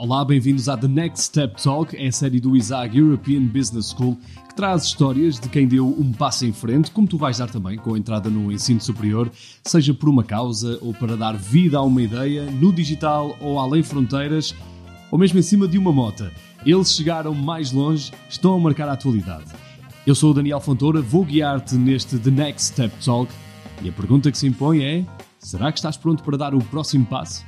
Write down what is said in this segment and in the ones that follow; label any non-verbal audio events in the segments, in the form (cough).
Olá, bem-vindos à The Next Step Talk, é a série do ISAG European Business School que traz histórias de quem deu um passo em frente, como tu vais dar também com a entrada no ensino superior, seja por uma causa ou para dar vida a uma ideia, no digital ou além fronteiras, ou mesmo em cima de uma mota. Eles chegaram mais longe, estão a marcar a atualidade. Eu sou o Daniel Fontoura, vou guiar-te neste The Next Step Talk e a pergunta que se impõe é: será que estás pronto para dar o próximo passo?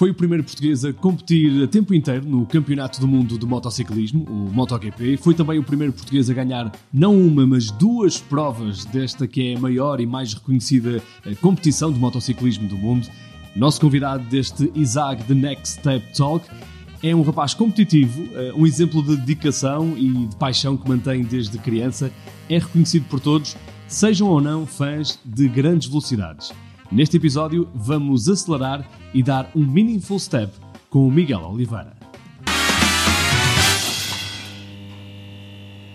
Foi o primeiro português a competir a tempo inteiro no Campeonato do Mundo de Motociclismo, o MotoGP. Foi também o primeiro português a ganhar não uma, mas duas provas desta que é a maior e mais reconhecida eh, competição de motociclismo do mundo. Nosso convidado deste ISAG The Next Step Talk é um rapaz competitivo, eh, um exemplo de dedicação e de paixão que mantém desde criança. É reconhecido por todos, sejam ou não fãs de grandes velocidades. Neste episódio, vamos acelerar e dar um meaningful step com o Miguel Oliveira.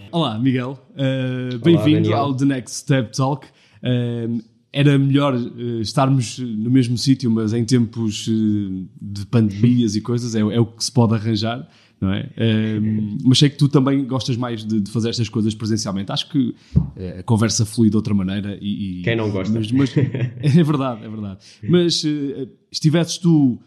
Olá, Miguel. Uh, Bem-vindo ao The Next Step Talk. Uh, era melhor uh, estarmos no mesmo sítio, mas em tempos de pandemias e coisas é, é o que se pode arranjar não é? Um, mas sei que tu também gostas mais de, de, fazer estas coisas presencialmente. Acho que uh, a conversa flui de outra maneira e... e Quem não gosta? Mas, mas, (laughs) é verdade, é verdade. Mas uh, estivesses tu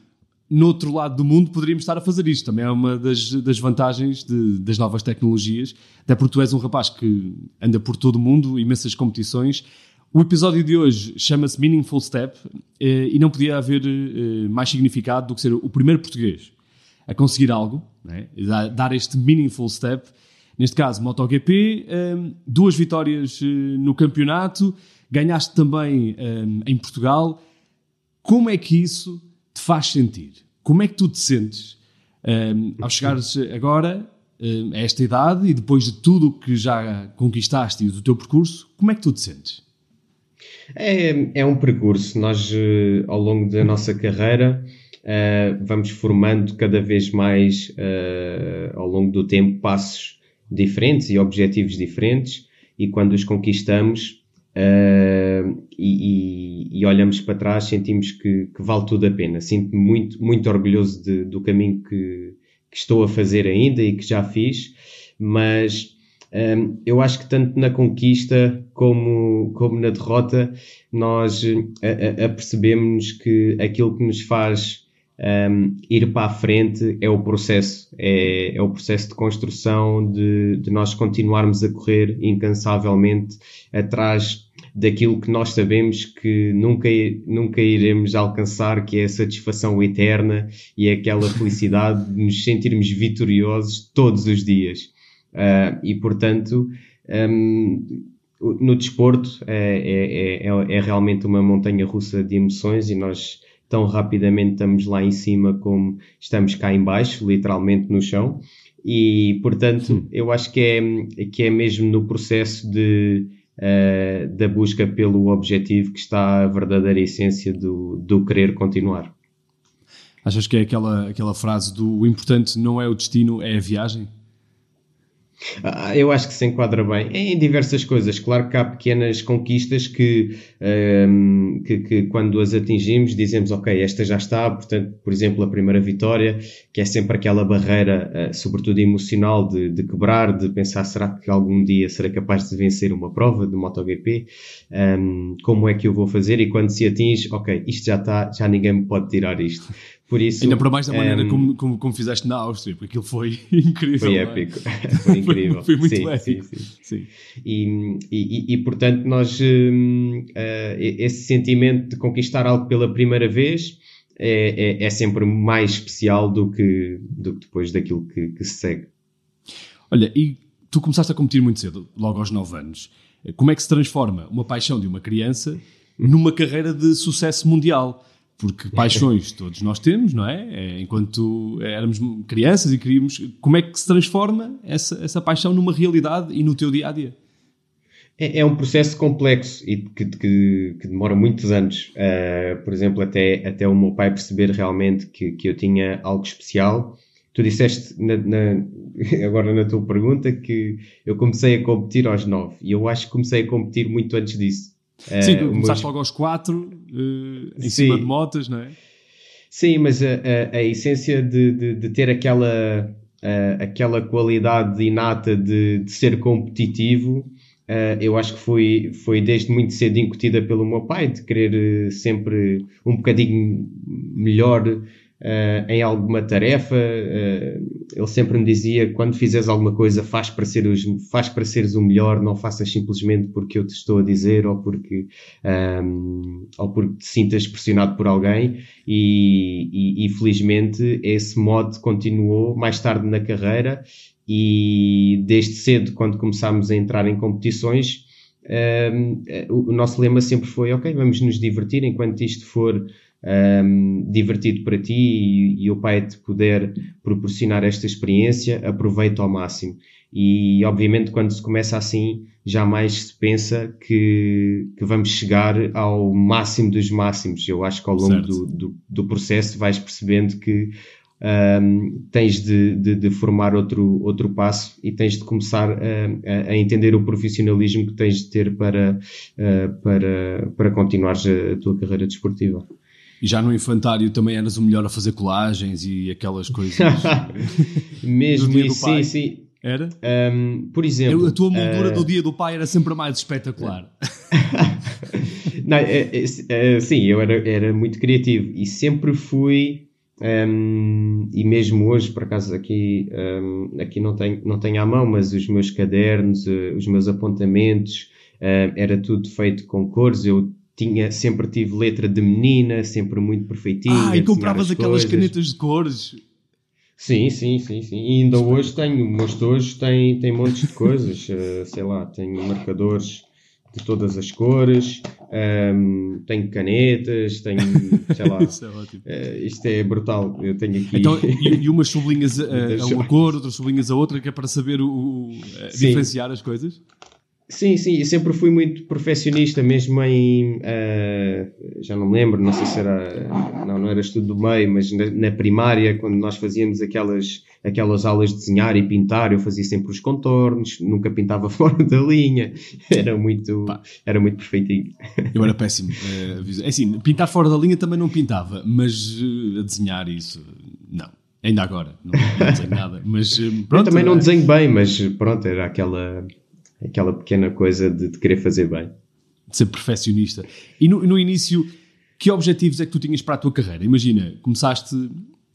no outro lado do mundo, poderíamos estar a fazer isto. Também é uma das, das vantagens de, das novas tecnologias, até porque tu és um rapaz que anda por todo o mundo, imensas competições. O episódio de hoje chama-se Meaningful Step uh, e não podia haver mais significado do que ser o primeiro português a conseguir algo, né? dar este meaningful step. Neste caso, MotoGP, um, duas vitórias uh, no campeonato, ganhaste também um, em Portugal. Como é que isso te faz sentir? Como é que tu te sentes um, ao chegares agora a esta idade e depois de tudo o que já conquistaste e do teu percurso, como é que tu te sentes? É, é um percurso. Nós, eh, ao longo da nossa carreira, uh, vamos formando cada vez mais uh, ao longo do tempo passos diferentes e objetivos diferentes e quando os conquistamos uh, e, e, e, olhamos para trás sentimos que, que vale tudo a pena. Sinto-me muito, muito orgulhoso de, do caminho que, que, estou a fazer ainda e que já fiz, mas um, eu acho que tanto na conquista como, como na derrota nós apercebemos que aquilo que nos faz um, ir para a frente é o processo, é, é o processo de construção de, de, nós continuarmos a correr incansavelmente atrás daquilo que nós sabemos que nunca, nunca iremos alcançar, que é a satisfação eterna e aquela felicidade de nos sentirmos vitoriosos todos os dias. Uh, e portanto, um, no desporto é, é, é, é realmente uma montanha russa de emoções e nós tão rapidamente estamos lá em cima como estamos cá em baixo, literalmente no chão. E, portanto, eu acho que é, que é mesmo no processo de, uh, da busca pelo objetivo que está a verdadeira essência do, do querer continuar. Achas que é aquela, aquela frase do o importante não é o destino, é a viagem? Ah, eu acho que se enquadra bem em diversas coisas. Claro que há pequenas conquistas que, um, que, que, quando as atingimos, dizemos, ok, esta já está. Portanto, por exemplo, a primeira vitória, que é sempre aquela barreira, uh, sobretudo emocional, de, de, quebrar, de pensar, será que algum dia serei capaz de vencer uma prova de MotoGP? Um, como é que eu vou fazer? E quando se atinge, ok, isto já está, já ninguém me pode tirar isto. Por isso, Ainda para mais da maneira um, como, como, como, fizeste na Áustria, porque aquilo foi (laughs) incrível. Foi é? épico. (laughs) Foi incrível. foi, foi, muito sim, épico. Sim, sim. sim. E, e, e, portanto, nós, uh, esse sentimento de conquistar algo pela primeira vez é, é, é, sempre mais especial do que, do que depois daquilo que, que se segue. Olha, e tu começaste a competir muito cedo, logo aos 9 anos. Como é que se transforma uma paixão de uma criança numa carreira de sucesso mundial? Porque paixões (laughs) todos nós temos, não é? é? Enquanto éramos crianças e queríamos. Como é que se transforma essa, essa paixão numa realidade e no teu dia a dia? É, é um processo complexo e que, que, que demora muitos anos. Uh, por exemplo, até, até o meu pai perceber realmente que, que eu tinha algo especial tu disseste na, na, (laughs) agora na tua pergunta que eu comecei a competir aos 9 e eu acho que comecei a competir muito antes disso. Sim, uh, começaste logo aos 4 uh, em sim. cima de motas, não é? Sim, mas a, a, a essência de, de, de, ter aquela, uh, aquela qualidade inata de, de ser competitivo, uh, eu acho que foi, foi desde muito cedo incutida pelo meu pai, de querer sempre um bocadinho melhor uh, em alguma tarefa. Uh, ele sempre me dizia: quando fizeres alguma coisa, faz para, ser os, faz para seres o melhor, não faças simplesmente porque eu te estou a dizer ou porque, um, ehm, ou porque te sintas pressionado por alguém. E, e, e felizmente esse modo continuou mais tarde na carreira. E desde cedo, quando começámos a entrar em competições, um, ehm, o nosso lema sempre foi: ok, vamos nos divertir enquanto isto for um, divertido para ti e, e o pai te puder proporcionar esta experiência, aproveita ao máximo. E obviamente, quando se começa assim, jamais se pensa que, que vamos chegar ao máximo dos máximos. Eu acho que ao longo do, do, do, processo vais percebendo que um, tens de, de, de, formar outro, outro passo e tens de começar a, a, entender o profissionalismo que tens de ter para, uh, para, para continuares a, a tua carreira desportiva. E já no infantário também eras o melhor a fazer colagens e aquelas coisas. (laughs) Mesmo, sim, sim. Era? Um, por exemplo. a tua moldura uh... do dia do pai era sempre a mais espetacular. (laughs) não, é, é, é, sim, eu era, era muito criativo e sempre fui. Um, e mesmo hoje, por acaso, aqui, um, aqui não, tenho, não tenho à mão, mas os meus cadernos, uh, os meus apontamentos, uh, era tudo feito com cores. Eu tinha, sempre tive letra de menina, sempre muito perfeitinha. Ah, e compravas aquelas coisas. canetas de cores. Sim, sim, sim, sim. E ainda hoje tenho, mas hoje tem, tem montes de coisas, uh, (laughs) sei lá, tenho marcadores de todas as cores, um, ehm, tenho canetas, tenho, sei lá, (laughs) Isso é ótimo. Uh, isto é brutal, eu tenho aqui... Então, e, e (laughs) umas sublinhas a, a, uma cor, outras sublinhas a outra, que é para saber o, o diferenciar as coisas? Sim, sim, eu sempre fui muito perfeccionista, mesmo em. Uh, já não me lembro, não sei se era. Não, não era estudo do meio, mas na, na, primária, quando nós fazíamos aquelas, aquelas aulas de desenhar e pintar, eu fazia sempre os contornos, nunca pintava (laughs) fora da linha, era muito, era muito perfeitinho. Eu era péssimo. É, é assim, pintar fora da linha também não pintava, mas uh, a desenhar isso, não. Ainda agora, não, não desenho nada. Mas, pronto, eu também não desenho bem, mas pronto, era aquela aquela pequena coisa de, de querer fazer bem. De ser perfeccionista. E no, no, início, que objetivos é que tu tinhas para a tua carreira? Imagina, começaste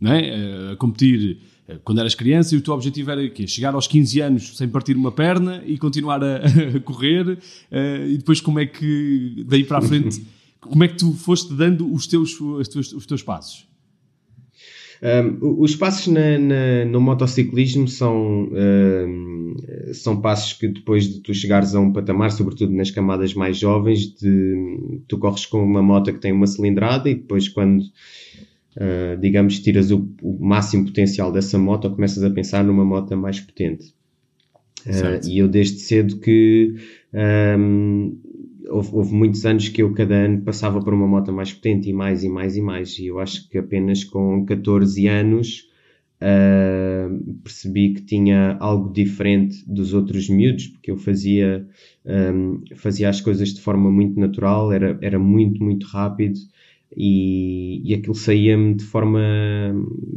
é, a competir eh, quando eras criança e o teu objetivo era quê? chegar aos 15 anos sem partir uma perna e continuar a, (laughs) a correr uh, e depois como é que daí para a frente (laughs) como é que tu foste dando os teus, os teus, os teus passos? Um, os passos na, na, no motociclismo são, um, são passos que depois de tu chegares a um patamar, sobretudo nas camadas mais jovens, de, tu corres com uma moto que tem uma cilindrada e depois quando, uh, digamos, tiras o, o, máximo potencial dessa moto, começas a pensar numa moto mais potente. Uh, e eu desde cedo que um, houve, houve, muitos anos que eu cada ano passava por uma moto mais potente e mais e mais e mais. E eu acho que apenas com 14 anos uh, percebi que tinha algo diferente dos outros miúdos, porque eu fazia, um, fazia as coisas de forma muito natural, era, era muito, muito rápido. E, e aquilo saía-me de forma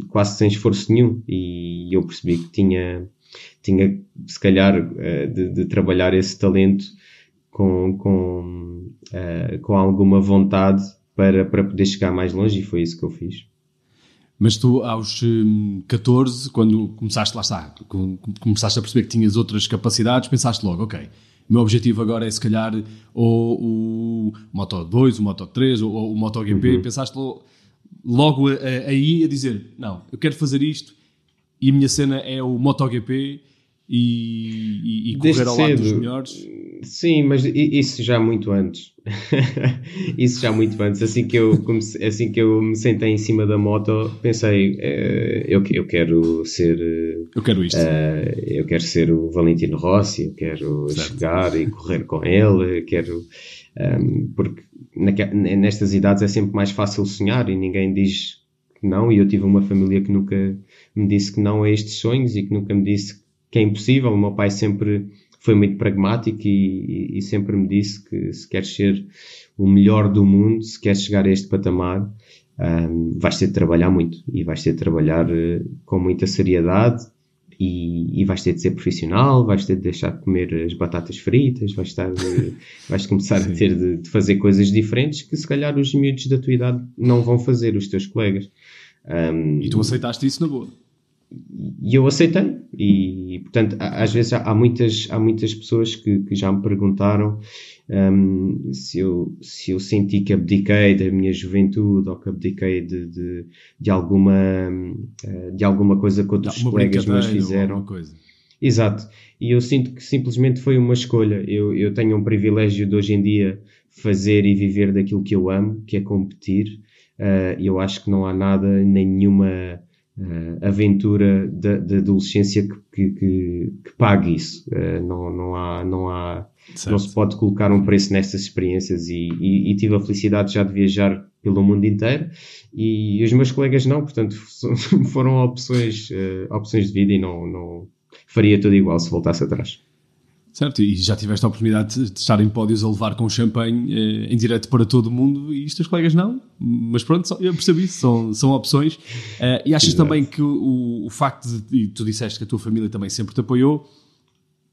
quase sem esforço nenhum, e eu percebi que tinha, tinha se calhar, uh, de, de trabalhar esse talento com, com, uh, com alguma vontade para, para poder chegar mais longe e foi isso que eu fiz. Mas tu, aos 14, hum, quando começaste, lá está, começaste a perceber que tinhas outras capacidades, pensaste logo, ok, o meu objetivo agora é se calhar ou o Moto 2, o Moto 3 ou, ou o MotoGP, uhum. pensaste logo, logo aí a dizer, não, eu quero fazer isto e a minha cena é o MotoGP e, e, e correr ao lado dos melhores. Sim, mas isso já muito antes. (laughs) isso já muito antes. Assim que, eu comecei, assim que eu me sentei em cima da moto, pensei, uh, eu, eu quero ser. eu quero isto. Uh, eu quero ser o Valentino Rossi, eu quero certo. chegar e correr com ele, quero. Um, ehm, porque nestas idades é sempre mais fácil sonhar e ninguém diz que não, e eu tive uma família que nunca me disse que não a estes sonhos e que nunca me disse que é impossível. O meu pai sempre foi muito pragmático e, e, sempre me disse que se queres ser o melhor do mundo, se queres chegar a este patamar, um, vais ter de trabalhar muito e vais ter de trabalhar uh, com muita seriedade e, e, vais ter de ser profissional, vais ter de deixar de comer as batatas fritas, vais, estar, uh, (laughs) vais começar a ter de, de, fazer coisas diferentes que se calhar os miúdos da tua idade não vão fazer, os teus colegas. Um, e tu aceitaste isso na boa? E eu aceitei. E, portanto, às vezes há, muitas, há muitas pessoas que, que já me perguntaram um, se, eu, se eu senti que abdiquei da minha juventude ou que abdiquei de, de, de alguma, eh, de alguma coisa que outros colegas meus fizeram. Exato. E eu sinto que simplesmente foi uma escolha. Eu, eu tenho um privilégio de hoje em dia fazer e viver daquilo que eu amo, que é competir. Uh, eu acho que não há nada, nenhuma uh, aventura da, adolescência que, que, que, pague isso. Uh, não, não há, não há, certo. não se pode colocar um preço nessas experiências e, e, e, tive a felicidade já de viajar pelo mundo inteiro e os meus colegas não, portanto (laughs) foram opções, uh, opções de vida e não, não faria tudo igual se voltasse atrás. Certo, e já tiveste a oportunidade de estar em pódios a levar com champanhe eh, em direto para todo o mundo e os teus colegas não. Mas pronto, eu percebi isso, são, são opções. Eh, e achas Exato. também que o, o facto de, e tu disseste que a tua família também sempre te apoiou,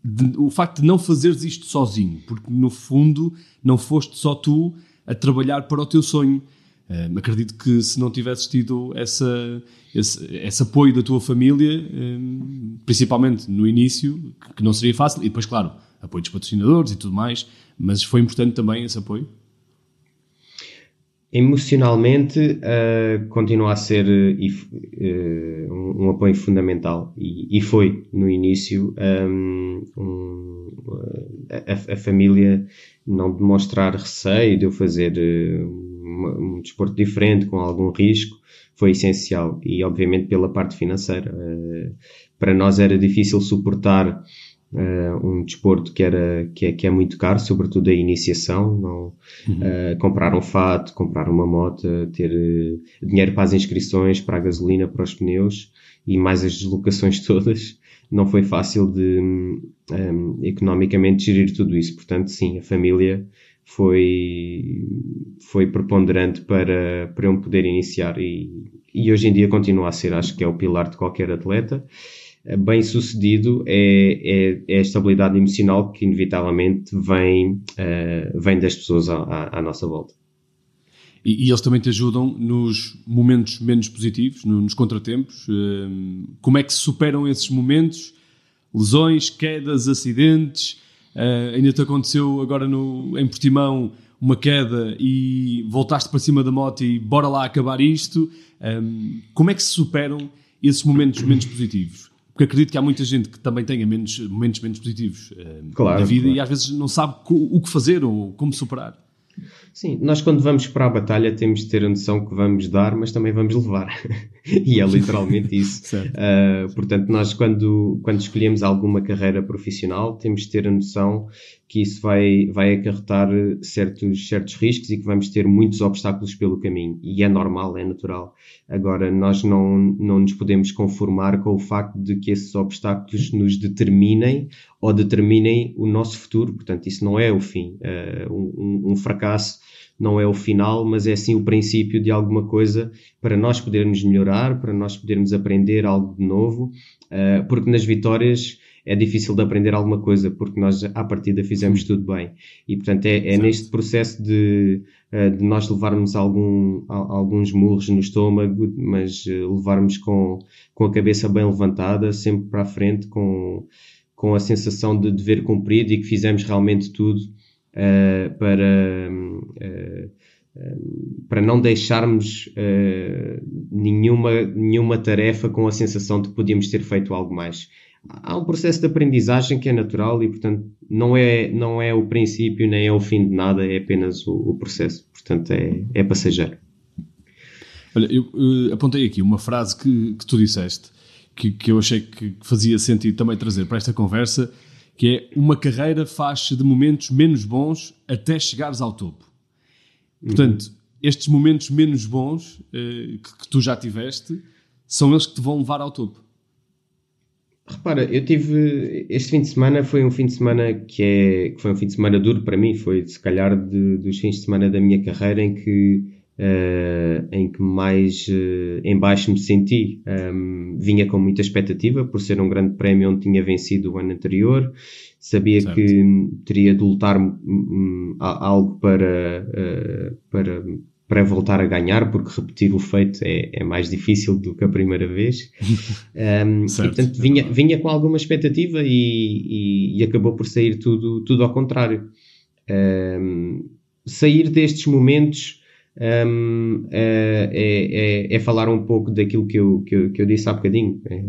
de, o facto de não fazeres isto sozinho, porque no fundo não foste só tu a trabalhar para o teu sonho. Uh, acredito que se não tivesses tido essa, esse, esse, apoio da tua família, um, principalmente no início, que não seria fácil, e depois, claro, apoio dos patrocinadores e tudo mais, mas foi importante também esse apoio? Emocionalmente, uh, continua a ser uh, um, um, apoio fundamental e, e, foi no início um, um, a, a, família não demonstrar receio de eu fazer um, um desporto diferente com algum risco foi essencial e obviamente pela parte financeira uh, para nós era difícil suportar uh, um desporto que, era, que, é, que é muito caro, sobretudo a iniciação, não, uhum. uh, comprar um fato, comprar uma moto, ter uh, dinheiro para as inscrições, para a gasolina, para os pneus e mais as deslocações (laughs) todas. Não foi fácil de um, economicamente gerir tudo isso. Portanto, sim, a família foi, foi preponderante para, para eu poder iniciar e, e hoje em dia continua a ser, acho que é o pilar de qualquer atleta. Eh, bem sucedido é, é, é, a estabilidade emocional que inevitavelmente vem, uh, vem das pessoas à, à, nossa volta. E, e, eles também te ajudam nos momentos menos positivos, no, nos contratempos. Uh, como é que se superam esses momentos? Lesões, quedas, acidentes? Uh, ainda te aconteceu agora no, em Portimão uma queda e voltaste para cima da moto e bora lá acabar isto. Um, como é que se superam esses momentos menos positivos? Porque acredito que há muita gente que também tenha menos, momentos menos positivos uh, claro, na vida claro. e às vezes não sabe o que fazer ou como superar. Sim, nós quando vamos para a batalha temos de ter a noção que vamos dar, mas também vamos levar. (laughs) e é literalmente isso. (laughs) uh, portanto, nós quando, quando escolhemos alguma carreira profissional temos de ter a noção que isso vai, vai acarretar certos, certos riscos e que vamos ter muitos obstáculos pelo caminho. E é normal, é natural. Agora, nós não, não nos podemos conformar com o facto de que esses obstáculos nos determinem ou determinem o nosso futuro. Portanto, isso não é o fim. Uh, um, um fracasso não é o final, mas é sim o princípio de alguma coisa para nós podermos melhorar, para nós podermos aprender algo de novo, uh, porque nas vitórias é difícil de aprender alguma coisa, porque nós à partida fizemos tudo bem. E portanto é, é neste processo de, uh, de nós levarmos algum, alguns murros no estômago, mas levarmos com, com a cabeça bem levantada, sempre para a frente, com, com a sensação de dever cumprido e que fizemos realmente tudo uh, para, uh, para não deixarmos nenhuma, nenhuma tarefa com a sensação de que podíamos ter feito algo mais. Há um processo de aprendizagem que é natural e, portanto, não é, não é o princípio nem é o fim de nada, é apenas o, o processo. Portanto, é, é passageiro. Olha, eu, eu apontei aqui uma frase que, que tu disseste, que, que eu achei que fazia sentido também trazer para esta conversa, que é uma carreira faz-se de momentos menos bons até chegares ao topo. Portanto, estes momentos menos bons uh, que, que, tu já tiveste são eles que te vão levar ao topo. Repara, eu tive. Este fim de semana foi um fim de semana que, é, que foi um fim de semana duro para mim. Foi, se calhar, de, dos fins de semana da minha carreira em que, uh, em que mais uh, em baixo me senti. Um, vinha com muita expectativa por ser um grande prémio onde tinha vencido o ano anterior. Sabia certo. que teria de lutar um, um, algo para, uh, para para voltar a ganhar, porque repetir o feito é, é mais difícil do que a primeira vez. (laughs) Um, e, portanto, vinha, vinha com alguma expectativa e, e, e, acabou por sair tudo, tudo ao contrário. Sair destes momentos um, é, é, é, falar um pouco daquilo que eu, que eu, que eu disse há bocadinho. É,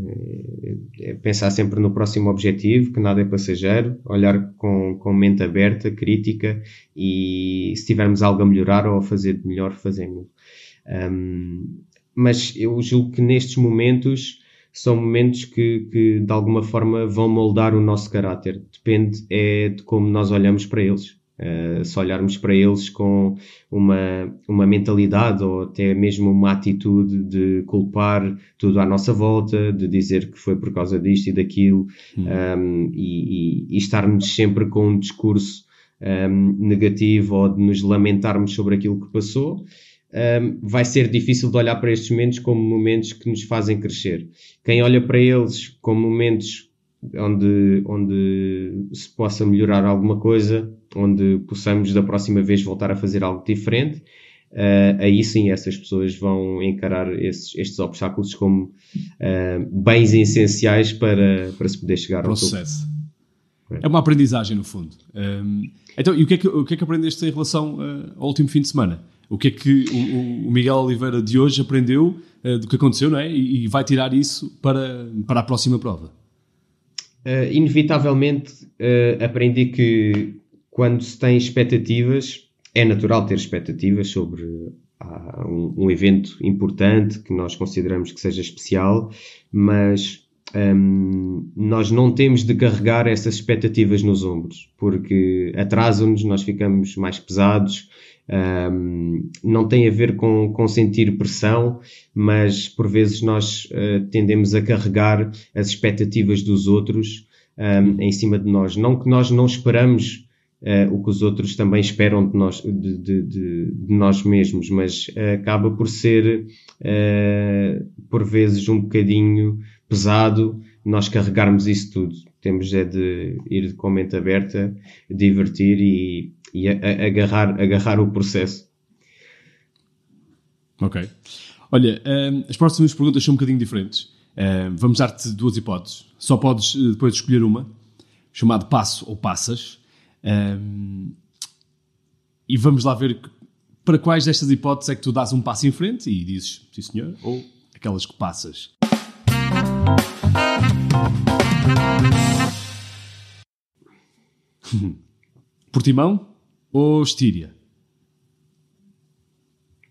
é, pensar sempre no próximo objetivo, que nada é passageiro, olhar com, com mente aberta, crítica e se tivermos algo a melhorar ou a fazer de melhor, fazemos. Um, mas eu julgo que nestes momentos são momentos que, que de alguma forma vão moldar o nosso caráter. Depende é de como nós olhamos para eles. Uh, se olharmos para eles com uma, uma mentalidade ou até mesmo uma atitude de culpar tudo à nossa volta, de dizer que foi por causa disto e daquilo, uhum. um, e, e, e, estarmos sempre com um discurso um, negativo ou de nos lamentarmos sobre aquilo que passou, um, vai ser difícil de olhar para estes momentos como momentos que nos fazem crescer. Quem olha para eles como momentos onde, onde se possa melhorar alguma coisa, onde possamos da próxima vez voltar a fazer algo diferente, uh, aí sim essas pessoas vão encarar esses, estes obstáculos como uh, bens essenciais para, para se poder chegar ao sucesso. É uma aprendizagem, no fundo. Um, então, e o que, é que, o que é que aprendeste em relação uh, ao último fim de semana? O que é que o, o Miguel Oliveira de hoje aprendeu do que aconteceu, não é? E, e vai tirar isso para, para a próxima prova? inevitavelmente aprendi que quando se tem expectativas, é natural ter expectativas sobre uh, um, um, evento importante que nós consideramos que seja especial, mas um, nós não temos de carregar essas expectativas nos ombros, porque atrasam-nos, nós ficamos mais pesados, um, não tem a ver com, com sentir pressão, mas por vezes nós uh, tendemos a carregar as expectativas dos outros um, em cima de nós. Não que nós não esperamos uh, o que os outros também esperam de nós, de, de, de, de nós mesmos, mas uh, acaba por ser, por vezes, um bocadinho pesado nós carregarmos isso tudo. Temos é de ir com a mente aberta, divertir e, e agarrar, agarrar o processo. Ok. Olha, um, as próximas perguntas são um bocadinho diferentes. Um, vamos dar-te duas hipóteses. Só podes depois escolher uma, chamado passo ou passas. Um, e vamos lá ver para quais destas hipóteses é que tu dás um passo em frente e dizes sim senhor, ou aquelas que passas. (laughs) Portimão ou Estíria?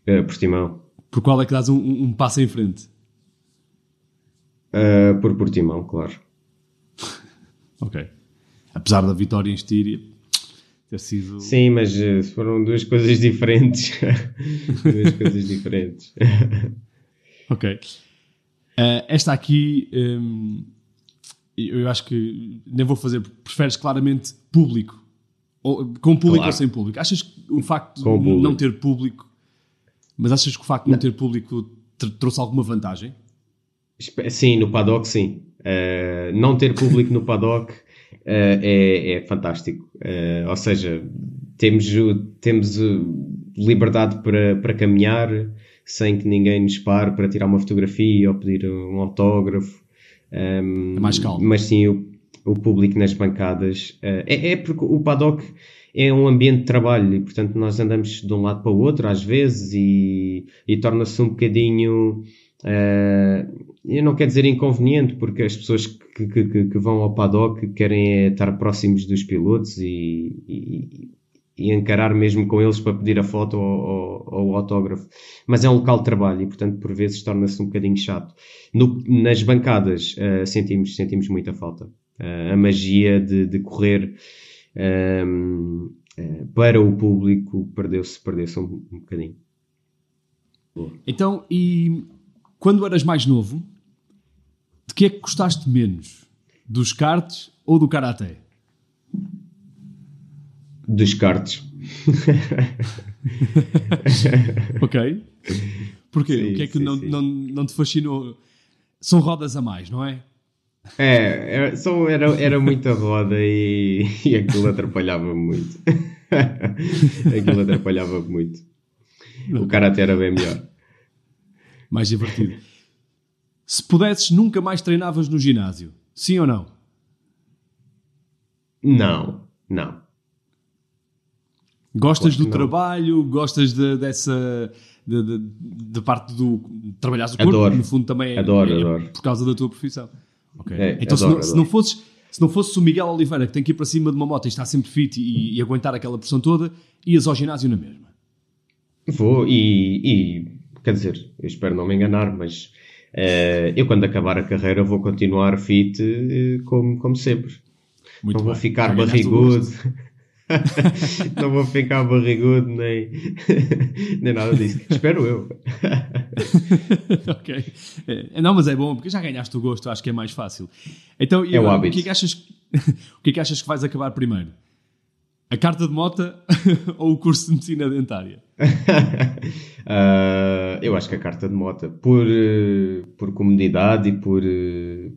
É, Portimão. Por qual é que dás um, um passo em frente? Uh, por Portimão, claro. (laughs) ok. Apesar da vitória em Estíria ter sido. Sim, mas uh, foram duas coisas diferentes. (laughs) duas coisas diferentes. (laughs) ok. Uh, esta aqui, um, eu acho que nem vou fazer, preferes claramente público ou, com público claro. ou sem público? Achas que o facto com de público. não ter público, mas achas que o facto de não, não ter público trouxe alguma vantagem? Sim, no paddock, sim. Uh, não ter público no paddock é, é, fantástico. Uh, ou seja, temos, temos liberdade para, para caminhar sem que ninguém nos pare para tirar uma fotografia ou pedir um autógrafo. Um, é mais calmo. Mas sim, o, o público nas bancadas. Uh, é, é, porque o paddock é um ambiente de trabalho e, portanto, nós andamos de um lado para o outro às vezes e, e torna-se um bocadinho. Uh, eu não quero dizer inconveniente, porque as pessoas que, que, que vão ao paddock querem é estar próximos dos pilotos e, e, e, encarar mesmo com eles para pedir a foto ou, ou, ou autógrafo. Mas é um local de trabalho e, portanto, por vezes torna-se um bocadinho chato. No, nas bancadas uh, sentimos, sentimos muita falta a magia de, de correr um, eh, para o público perdeu-se perdeu um, um bocadinho. Então, e quando eras mais novo, de que é que gostaste menos? Dos karts ou do karaté? Dos karts. (laughs) ok. Porquê? Sim, o que é que sim, não, sim. não, não te fascinou? São rodas a mais, não é? É, era, só era, era muita roda e, e aquilo atrapalhava muito. (laughs) aquilo atrapalhava muito. O karate era bem melhor. Mais divertido. Se pudesses, nunca mais treinavas no ginásio. Sim ou não? Não, não. Gostas do não. trabalho? Gostas de- dessa. Da de, de parte do. Trabalhares o corpo, Adoro. no fundo também é, Adoro, é adoro. por causa da tua profissão. Ok. É, então, se, adoro, não, se, adoro. não fosses, se não fosses o Miguel Oliveira que tem que ir para cima de uma moto e está sempre fit e, e aguentar aquela pressão toda, ias ao ginásio na mesma. Vou e, e, quer dizer, eu espero não me enganar, mas eh, eu quando acabar a carreira vou continuar fit eh, como, como sempre. Muito não vou bem. ficar Já barrigudo. (laughs) não vou ficar barrigudo nem, (laughs) nem nada disso. Espero eu. (laughs) ok. É, não, mas é bom, porque já ganhaste o gosto, acho que é mais fácil. Então, É agora, o, hábito. que é que achas, o que é que achas que vais acabar primeiro? A carta de mota (laughs) ou o curso de medicina dentária? (laughs) Ah, eu acho que a carta de mota, por, eh, por comodidade e por, eh,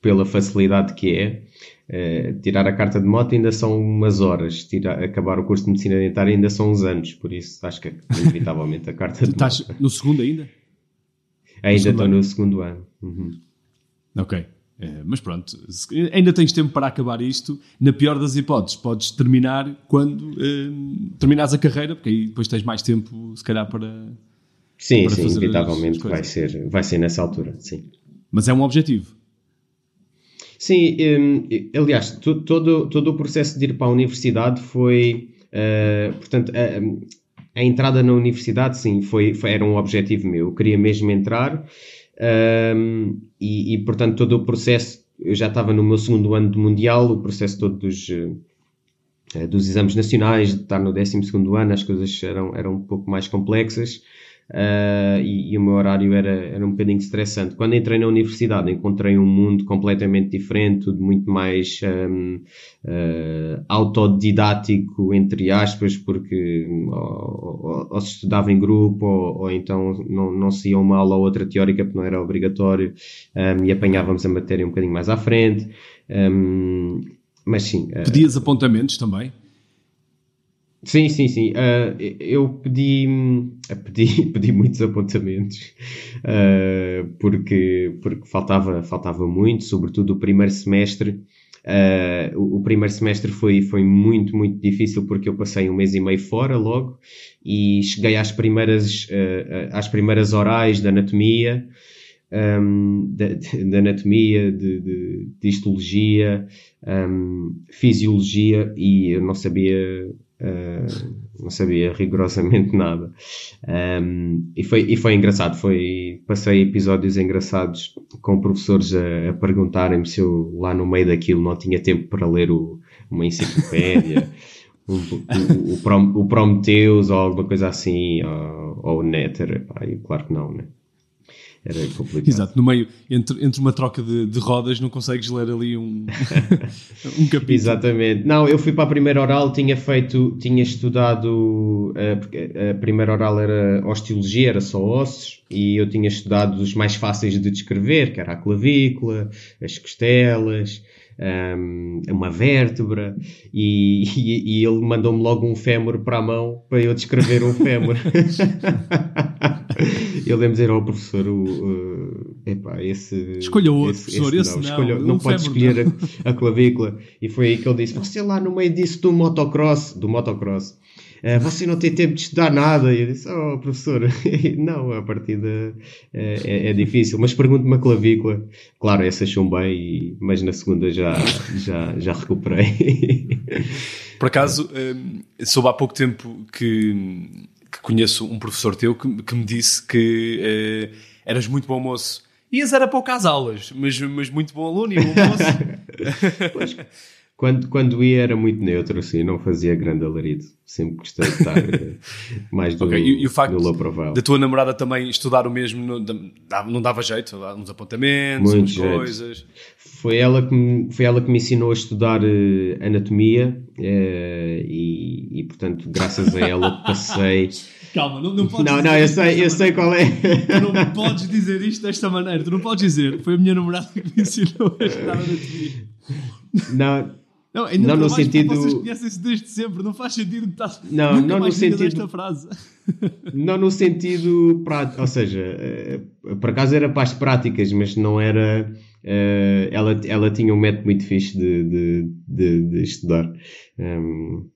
pela facilidade que é, eh, tirar a carta de moto ainda são umas horas, tirar, acabar o curso de medicina dentária ainda são uns anos, por isso acho que é inevitavelmente a carta de Estás moto. no segundo ainda? Ainda estou no segundo ano. Uhum. Ok. É, mas pronto, ainda tens tempo para acabar isto. Na pior das hipóteses, podes terminar quando eh, terminares a carreira, porque aí depois tens mais tempo, se calhar, para. Sim, Para sim, inevitavelmente vai ser, vai ser nessa altura, sim. Mas é um objetivo. Sim, hum, aliás, to- todo, todo o processo de ir para a universidade foi, eh, portanto, a, a entrada na universidade, sim, foi, foi- era um objetivo meu. Eu queria mesmo entrar hum, e, e, portanto, todo o processo, eu já estava no meu segundo ano de Mundial, o processo todo dos, eh, dos exames nacionais, de estar no 12º ano, as coisas eram, eram um pouco mais complexas. Uh, e, e o meu horário era, era um bocadinho estressante. Quando entrei na universidade, encontrei um mundo completamente diferente, tudo muito mais um, uh, autodidático, entre aspas, porque ou, ou- ou se estudava em grupo, ou, ou então não, não se ia uma aula ou outra teórica, porque não era obrigatório, um, e apanhávamos a matéria um bocadinho mais à frente. Um, mas sim, uh, Pedias apontamentos também. Sim, sim, sim. Ah, eu pedi, ah, pedi, (laughs) pedi muitos apontamentos ah, porque, porque faltava, faltava muito, sobretudo o primeiro semestre. Ah, o, o primeiro semestre foi, foi muito, muito difícil porque eu passei um mês e meio fora logo e cheguei às primeiras, às primeiras orais de anatomia. um, da, de anatomia, de, de, de histologia, um, fisiologia e eu não sabia Uh, não sabia rigorosamente (laughs) nada. Um, e, foi, e foi engraçado. Foi, passei episódios engraçados com professores a, a perguntarem-me se eu lá no meio daquilo não tinha tempo para ler o, uma enciclopédia. (laughs) O, o, o, Prom, o Prometheus ou alguma coisa assim, ou, ou o e claro que não, né? Era complicado. Exato, no meio, entre, entre uma troca de, de rodas, não consegues ler ali um, (laughs) um capítulo. Exatamente. Não, eu fui para a primeira oral, tinha feito, tinha estudado, uh, porque a primeira oral era osteologia, era só ossos, e eu tinha estudado os mais fáceis de descrever, que era a clavícula, as costelas, um, uma vértebra, e, e, e ele mandou-me logo um fémur para a mão para eu descrever um fémur. (laughs) eu lembro dizer ao professor, o, uh, epá, esse... Escolha outro, professor, esse não, escolha- um não pode fémur escolher a, a clavícula. E foi aí que ele disse, você lá no meio disso do motocross, do motocross, você não tem tempo de estudar nada. E eu disse, oh professor, (laughs) não, a partida eh, é, é difícil, mas pergunte-me a clavícula. Claro, essa chumbei, mas na segunda já, já, já recuperei. (laughs) Por acaso, hum, soube há pouco tempo que, que conheço um professor teu que, que me disse que eh, eras muito bom moço. Ias era poucas aulas, mas, mas muito bom aluno e bom moço. (laughs) Pois, quando, quando ia era muito neutro, assim, não fazia grande alarido. Sempre gostei de estar eh, (laughs) mais do, okay. e, e o facto do low profile. da tua namorada também estudar o mesmo não, não dava jeito, uns apontamentos, umas coisas. Foi ela, que me, foi ela que me ensinou a estudar uh, anatomia uh, e, e, portanto, graças a ela passei. (laughs) Calma, não, não podes Não, não, eu sei, eu sei qual é. Tu não podes dizer isto desta maneira. Tu não podes dizer. Foi a minha namorada que me ensinou a estudar anatomia. Não, não, ainda não no sentido. Vocês conhecem-se desde sempre, não faz sentido que estás. Não, (laughs) não no sentido. Esta frase. Não no sentido prático, ou seja, eh, por acaso era para as práticas, mas não era. Uh, ela, ela tinha um método muito fixe de, de, de, de estudar. Um, ehm,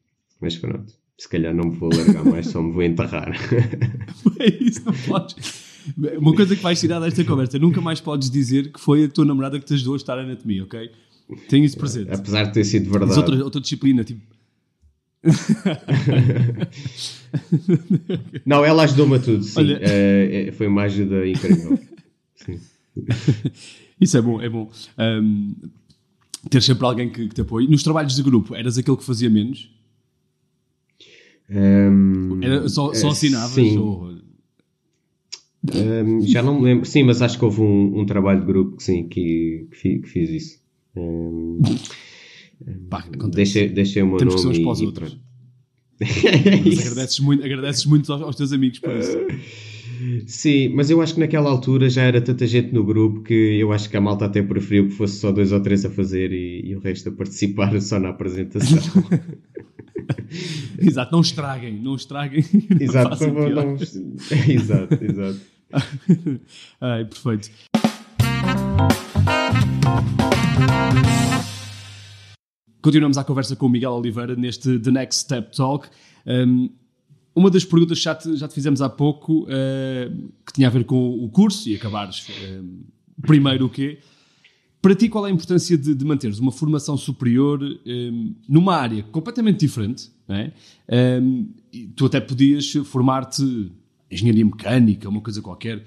mas pronto, se calhar não me vou largar mais, só me vou enterrar. (laughs) é isso, não podes. Uma coisa que vais tirar desta conversa, nunca mais podes dizer que foi a tua namorada que te ajudou a estar anatomia, ok? Tenho isso presente. Apesar de ter sido verdade. Mas outra, outra disciplina, tipo. (laughs) não, ela ajudou-me a tudo, sim. Olha... É, foi uma ajuda incrível. (laughs) sim. Isso é bom, é bom. Um, ter sempre alguém que, que, te apoie. Nos trabalhos de grupo, eras aquele que fazia menos? Um, Era, só, só assinavas? Ou... Um, já não me lembro. Sim, mas acho que houve um, um trabalho de grupo que, sim, que, que, que fiz isso. Um, Pá, deixei, deixei o meu Temos nome. Temos para os (laughs) é agradeces muito, agradeces muito aos, aos teus amigos por isso. Sim, mas eu acho que naquela altura já era tanta gente no grupo que eu acho que a malta até preferiu que fosse só dois ou três a fazer e, e o resto a participar (laughs) só na apresentação. (laughs) exato, não estraguem, não estraguem. Exato, não, não, exato, exato. Ai, perfeito. Continuamos a conversa com o Miguel Oliveira neste The Next Step Talk. Um, uma das perguntas que já te, já te fizemos há pouco, uh, que tinha a ver com o curso e acabares uh, primeiro o quê? Para ti, qual é a importância de, de manteres uma formação superior um, numa área completamente diferente? É? Um, tu até podias formar-te em engenharia mecânica, uma coisa qualquer.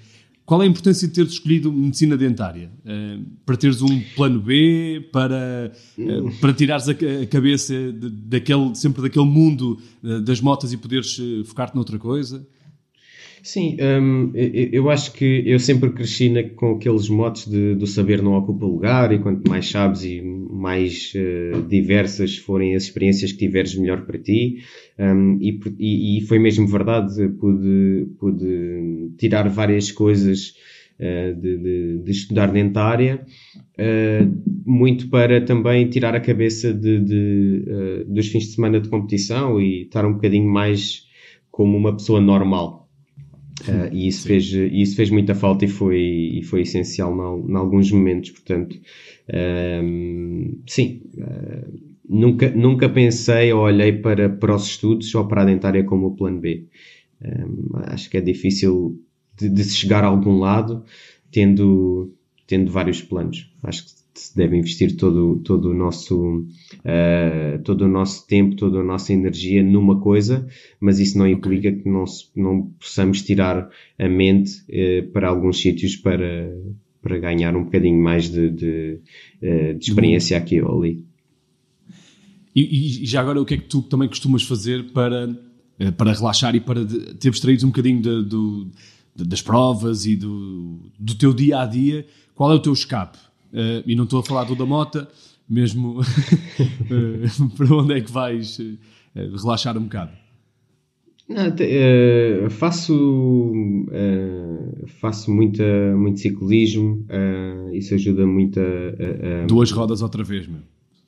Qual é a importância de teres escolhido medicina dentária? Uh, para teres um plano B, para, uh, para tirares a, a cabeça de, daquele, sempre daquele mundo uh, das motas e poderes focar-te noutra coisa? Sim, um, eu acho que eu sempre cresci na, com aqueles motes de, do saber não ocupa lugar e quanto mais sabes e mais uh, diversas forem as experiências que tiveres, melhor para ti. Um, e, e, foi mesmo verdade, pude, pude tirar várias coisas uh, de, de, de, estudar dentária, uh, muito para também tirar a cabeça de, dos fins de semana de competição e estar um bocadinho mais como uma pessoa normal. Uh, e isso fez, isso fez muita falta e foi, e foi essencial em alguns momentos, portanto, uh, sim, uh, nunca, nunca pensei ou olhei para, para os estudos ou para a dentária como o plano B. acho que é difícil de, de chegar a algum lado tendo, tendo vários planos. Acho que se deve investir todo, todo, o nosso, uh, todo o nosso tempo, toda a nossa energia numa coisa, mas isso não implica que não, não possamos tirar a mente uh, para alguns sítios para, para ganhar um bocadinho mais de, de, uh, de experiência aqui ou ali. E, e, já agora, o que é que tu também costumas fazer para, para relaxar e para te abstrair um bocadinho de, de, das provas e do, do teu dia a dia? Qual é o teu escape? Uh, e não estou a falar do da mota, mesmo uh, (laughs) para onde é que vais uh, relaxar um bocado? Não, faço faço muita, muito ciclismo, isso ajuda muito a, a, Duas rodas outra vez, meu.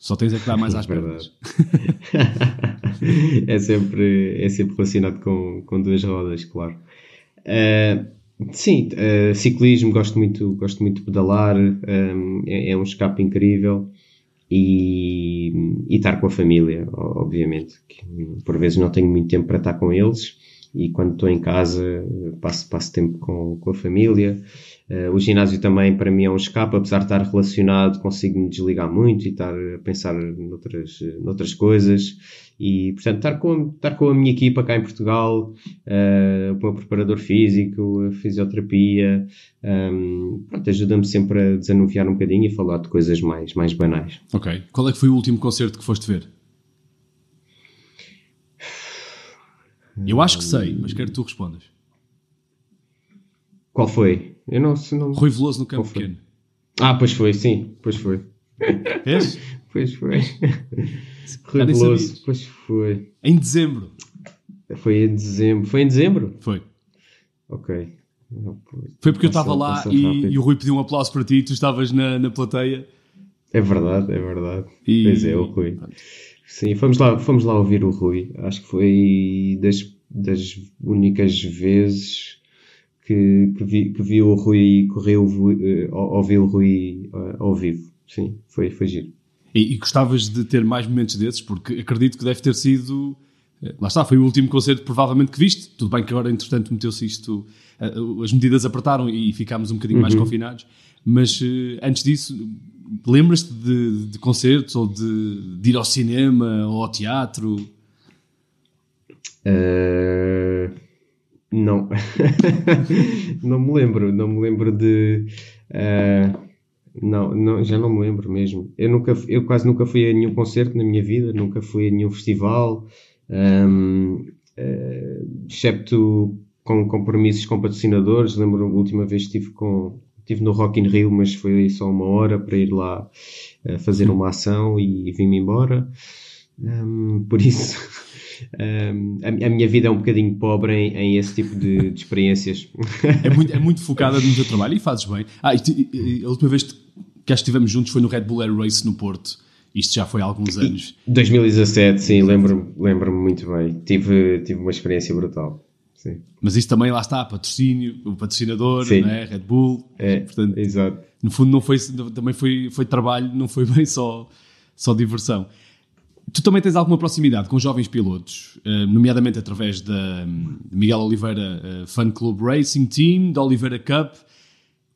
Só tens é que dar mais (laughs) às pernas. (laughs) é, sempre, é sempre relacionado com, com duas rodas, claro. Uh, Sim, uh, ciclismo, gosto muito, gosto muito de pedalar, um, ehm, é, é, um escape incrível e, e estar com a família, obviamente. Que, por vezes não tenho muito tempo para estar com eles, e quando estou em casa passo, passo tempo com, com a família. Uh, o ginásio também para mim é um escape, apesar de estar relacionado, consigo me desligar muito e estar a pensar noutras, noutras coisas. E, portanto, estar com, estar com a minha equipa cá em Portugal, uh, o meu preparador físico, a fisioterapia, um, ajuda-me sempre a desanuviar um bocadinho e falar de coisas mais, mais banais. Ok. Qual é que foi o último concerto que foste ver? Eu acho que sei, mas quero que tu respondas. Qual foi? Eu não, sei. não... Rui Veloso no Campo Pequeno. Ah, pois foi, sim, pois foi. Vês? (laughs) pois foi. Rui Veloso, pois foi. Em dezembro. Foi em dezembro. Foi em dezembro? Foi. Ok. Foi porque eu estava lá e, e, o Rui pediu um aplauso para ti e tu estavas na, na plateia. É verdade, é verdade. E... Pois é, o Rui. Sim, fomos lá, fomos lá ouvir o Rui. Acho que foi das, das únicas vezes que, que, vi, que vi o Rui correu, uh, ouvi o Rui uh, ao vivo. Sim, foi, foi giro. E, e, gostavas de ter mais momentos desses? Porque acredito que deve ter sido. Eh, lá está, foi o último concerto provavelmente que viste. Tudo bem que agora, entretanto, meteu-se isto. As medidas apertaram e ficámos um bocadinho uhum. mais confinados. Mas antes disso, lembras-te de, de, concertos ou de, de, ir ao cinema ou ao teatro? Uh, não. (laughs) não me lembro. Não me lembro de. Uh, não, não, já não me lembro mesmo. Eu, nunca, eu quase nunca fui a nenhum concerto na minha vida, nunca fui a nenhum festival, um, uh, eh, excepto com compromissos com patrocinadores. Lembro a última vez que estive, com, estive no Rock in Rio, mas foi só uma hora para ir lá uh, fazer uma ação e, e vim-me embora. Um, por isso. (laughs) Um, a, a, minha vida é um bocadinho pobre em, em esse tipo de, de experiências. É muito, é muito (laughs) focada no teu trabalho e fazes bem. Ah, e, a última vez que estivemos juntos foi no Red Bull Air Race no Porto. Isto já foi há alguns anos. 2017, sim, lembro-me lembro muito bem. Tive, tive uma experiência brutal. Sim. Mas isso também lá está, patrocínio, o patrocinador, né? Red Bull. É, Portanto, exato. No fundo não foi, também foi, foi trabalho, não foi bem só, só diversão. Tu também tens alguma proximidade com jovens pilotos, eh, nomeadamente através da Miguel Oliveira eh, Fan Club Racing Team, da Oliveira Cup.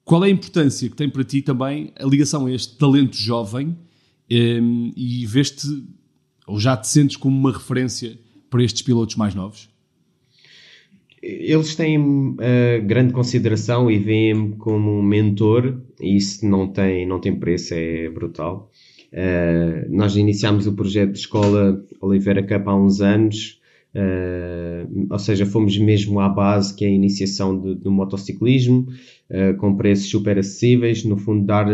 Qual é a importância que tem para ti também a ligação a este talento jovem eh, e veste ou já te sentes como uma referência para estes pilotos mais novos? Eles têm uh, grande consideração e veem-me como um mentor, e isso não tem, não tem preço, é brutal. Uh, nós iniciámos o projeto de escola Oliveira Cup há uns anos, uh, ou seja, fomos mesmo à base que é a iniciação do, do motociclismo, com preços super acessíveis, no fundo dar,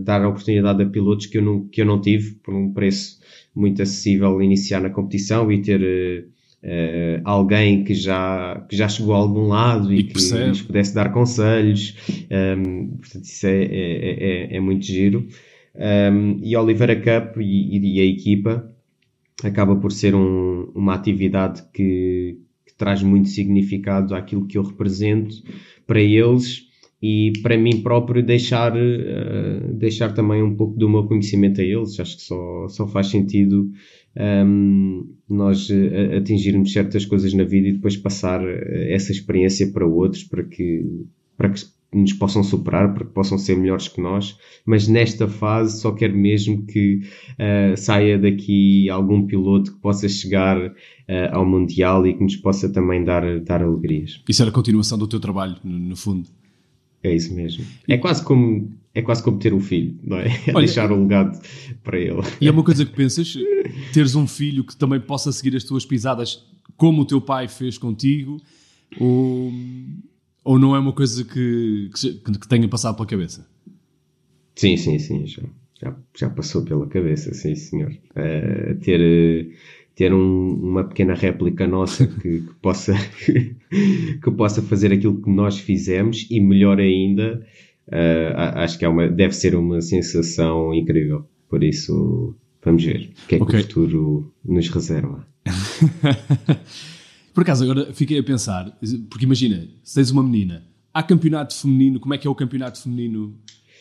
dar a oportunidade a pilotos que eu, não, que eu não tive, por um preço muito acessível, iniciar na competição e ter Uh, alguém que já, que já chegou a algum lado e, e que nos pudesse dar conselhos. Um, ehm, portanto, isso é, é, é, é, muito giro. Um, e Oliveira Cup e, e, a equipa acaba por ser um, uma atividade que, que, traz muito significado àquilo que eu represento para eles e para mim próprio deixar, uh, deixar também um pouco do meu conhecimento a eles. Acho que só, só faz sentido um, nós uh, atingirmos certas coisas na vida e depois passar uh, essa experiência para outros para que, para que nos possam superar, para que possam ser melhores que nós, mas nesta fase só quero mesmo que uh, saia daqui algum piloto que possa chegar uh, ao Mundial e que nos possa também dar, dar alegrias. Isso era a continuação do teu trabalho, no fundo. É isso mesmo. É quase como é quase como ter um filho, não é? (laughs) é Olha, deixar um legado para ele. E é uma coisa que pensas, teres um filho que também possa seguir as tuas pisadas como o teu pai fez contigo, ou ou não é uma coisa que, que, que tenha passado pela cabeça? Sim, sim, sim, já, já, já passou pela cabeça, sim, senhor. Uh, ter ter um, uma pequena réplica nossa que, que possa, (laughs) que, possa fazer aquilo que nós fizemos e melhor ainda, uh, acho que é uma, deve ser uma sensação incrível. Por isso, vamos ver o que é que okay. o futuro nos reserva. (laughs) Por acaso, agora fiquei a pensar, porque imagina, se tens uma menina, há campeonato feminino, como é que é o campeonato feminino?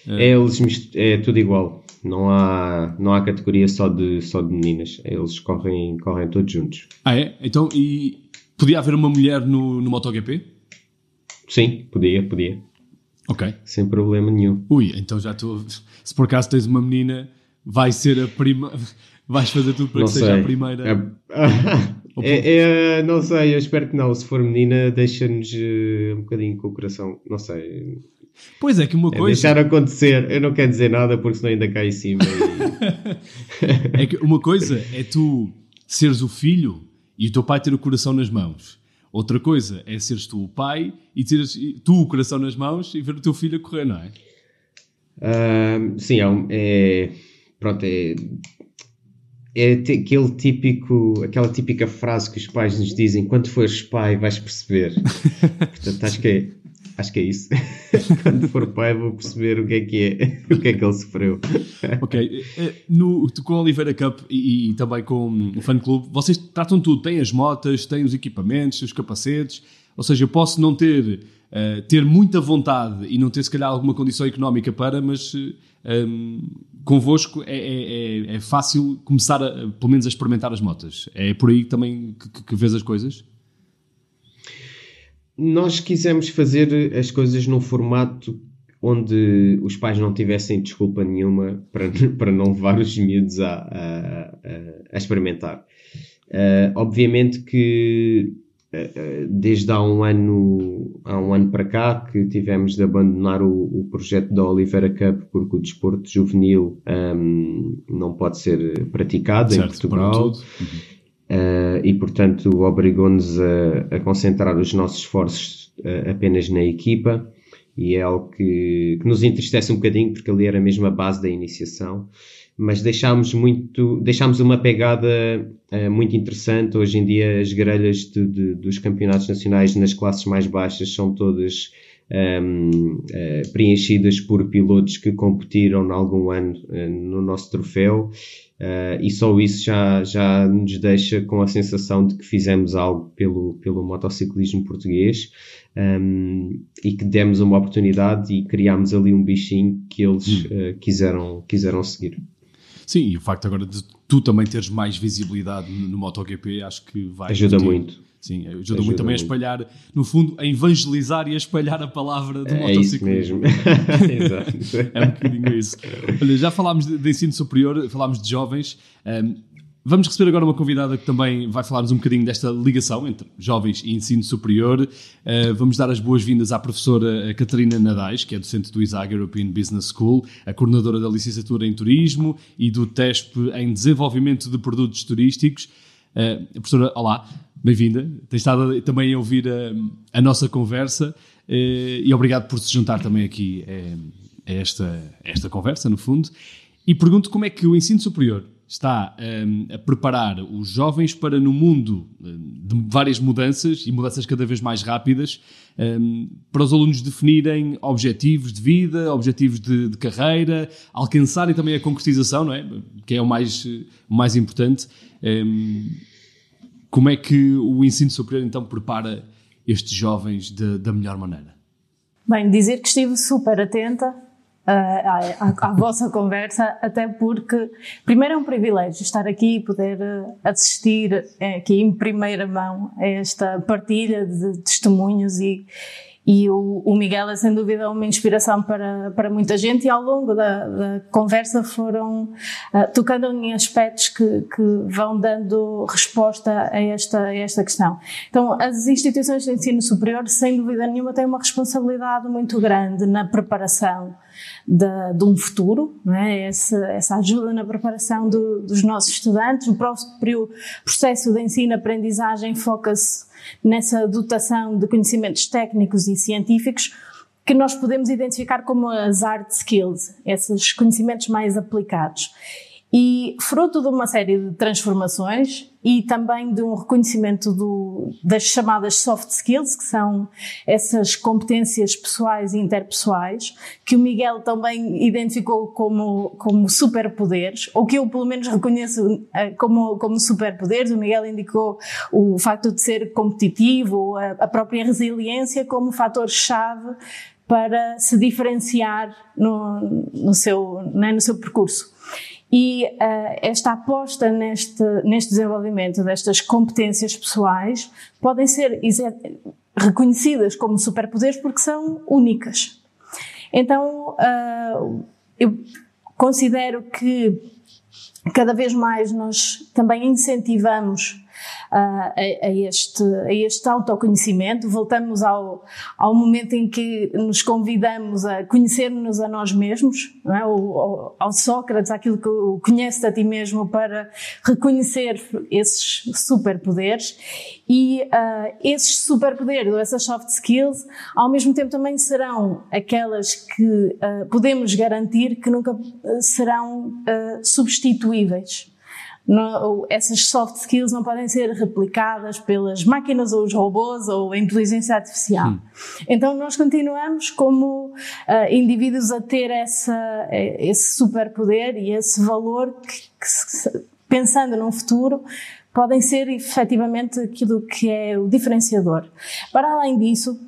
É, eles, é tudo igual, não há, não há categoria só de, só de meninas, eles correm, correm todos juntos. Ah é? Então, e Podia haver uma mulher no, no MotoGP? Sim, podia, podia. Ok. Sem problema nenhum. Ui, então já estou. Se por acaso tens uma menina, vai ser a prima. (laughs) Vais fazer tudo para Não que seja sei. a primeira. É, (laughs) é- é- não sei, eu espero que não. Se for menina, deixa-nos eh, um bocadinho com o coração. Não sei. Pois é, que uma É coisa. deixar acontecer. Eu não quero dizer nada porque senão ainda cai em cima. e- (laughs) É que uma coisa é tu seres o filho e o teu pai ter o coração nas mãos. Outra coisa é seres tu o pai e teres tu o coração nas mãos e ver o teu filho a correr, não é? Ah, sim, é, um- é- pronto, é, é aquele típico, aquela típica frase que os pais nos dizem: quando fores pai, vais perceber. (laughs) Portanto, acho que é, acho que é isso. (laughs) quando for pai, vou perceber o que é que é, (laughs) o que é que ele sofreu. Ok, eh, no, tu com a Oliveira Cup e, e também com o Fan Club, vocês tratam tudo, têm as motas, têm os equipamentos, os capacetes, ou seja, eu posso não ter, eh, ter muita vontade e não ter se calhar alguma condição económica para, mas eh, um, convosco é, é- é- é fácil começar a, pelo menos a experimentar as motas. É por aí também que, que- vês as coisas? Nós quisemos fazer as coisas num formato onde os pais não tivessem desculpa nenhuma para, (laughs) para não levar os miúdos a, a- a- experimentar. Uh, obviamente que uh, uh, desde há um ano há um ano para cá que tivemos de abandonar o, o projeto da Oliveira Cup porque o desporto juvenil um, não pode ser praticado em Certo, para Portugal. tudo. Uh, e portanto obrigou-nos a, a concentrar os nossos esforços uh, apenas na equipa e é algo que, que nos entristece um bocadinho porque ali era mesmo a base da iniciação mas deixámos muito deixámos uma pegada uh, muito interessante hoje em dia as grelhas de, de, dos campeonatos nacionais nas classes mais baixas são todas um, uh, preenchidas por pilotos que competiram em algum ano uh, no nosso troféu e só isso já, já nos deixa com a sensação de que fizemos algo pelo, pelo motociclismo português um, e que demos uma oportunidade e criámos ali um bichinho que eles Hum. quiseram, quiseram seguir. Sim, e o facto agora de tu também teres mais visibilidade no, MotoGP, acho que vai. Ajuda muito. Sim, ajuda, Ajuda muito também a muito. espalhar, no fundo, a evangelizar e a espalhar a palavra do É isso motociclismo. mesmo. (laughs) Exato. É um bocadinho isso. Olha, já falámos de, de ensino superior, falámos de jovens. Ahm, vamos receber agora uma convidada que também vai falar-nos um bocadinho desta ligação entre jovens e ensino superior. Ah, vamos dar as boas-vindas à professora Catarina Nadais, que é docente do ISAG European Business School, a coordenadora da licenciatura em Turismo e do TESP em Desenvolvimento de Produtos Turísticos. Uh, professora, olá, bem-vinda. Tem estado também a ouvir a, a nossa conversa uh, e obrigado por se juntar também aqui eh, a, esta, a esta conversa, no fundo. E pergunto como é que o ensino superior está um, a preparar os jovens para, no mundo um, de várias mudanças e mudanças cada vez mais rápidas, um, para os alunos definirem objetivos de vida, objetivos de, de carreira, alcançarem também a concretização, não é? Que é o mais, mais importante. Um, como é que o ensino superior então prepara estes jovens de- da melhor maneira? Bem, dizer que estive super atenta à, à- à vossa conversa, até porque, primeiro, é um privilégio estar aqui e poder ah, assistir eh, aqui em primeira mão a esta partilha de testemunhos e, e o, o Miguel é sem dúvida uma inspiração para, para muita gente e ao longo da, da conversa foram ah, tocando em aspectos que, que vão dando resposta a esta, a esta questão. Então, as instituições de ensino superior, sem dúvida nenhuma, têm uma responsabilidade muito grande na preparação de, de um futuro, não é? essa, essa ajuda na preparação do- dos nossos estudantes. O próprio processo de ensino-aprendizagem foca-se nessa dotação de conhecimentos técnicos e científicos que nós podemos identificar como as hard skills, esses conhecimentos mais aplicados. E fruto de uma série de transformações e também de um reconhecimento do, das chamadas soft skills, que são essas competências pessoais e interpessoais, que o Miguel também identificou como, como superpoderes, ou que eu pelo menos reconheço eh, como, como superpoderes. O Miguel indicou o facto de ser competitivo, a, a própria resiliência como fator-chave para se diferenciar no, no, seu, né, no seu percurso. E uh, esta aposta neste, neste desenvolvimento destas competências pessoais podem ser reconhecidas como superpoderes porque são únicas. Então, uh, eu considero que cada vez mais nós também incentivamos a, a, este, a este autoconhecimento. Voltamos ao, ao momento em que nos convidamos a conhecermos a nós mesmos, não é? ao, ao Sócrates, aquilo que conhece a ti mesmo para reconhecer esses superpoderes e uh, esses superpoderes, essas soft skills, ao mesmo tempo também serão aquelas que uh, podemos garantir que nunca serão uh, substituíveis. Não, essas soft skills não podem ser replicadas pelas máquinas ou os robôs ou a inteligência artificial. Hum. Então nós continuamos como uh, indivíduos a ter essa, esse superpoder e esse valor que, que, pensando num futuro, podem ser efetivamente aquilo que é o diferenciador. Para além disso,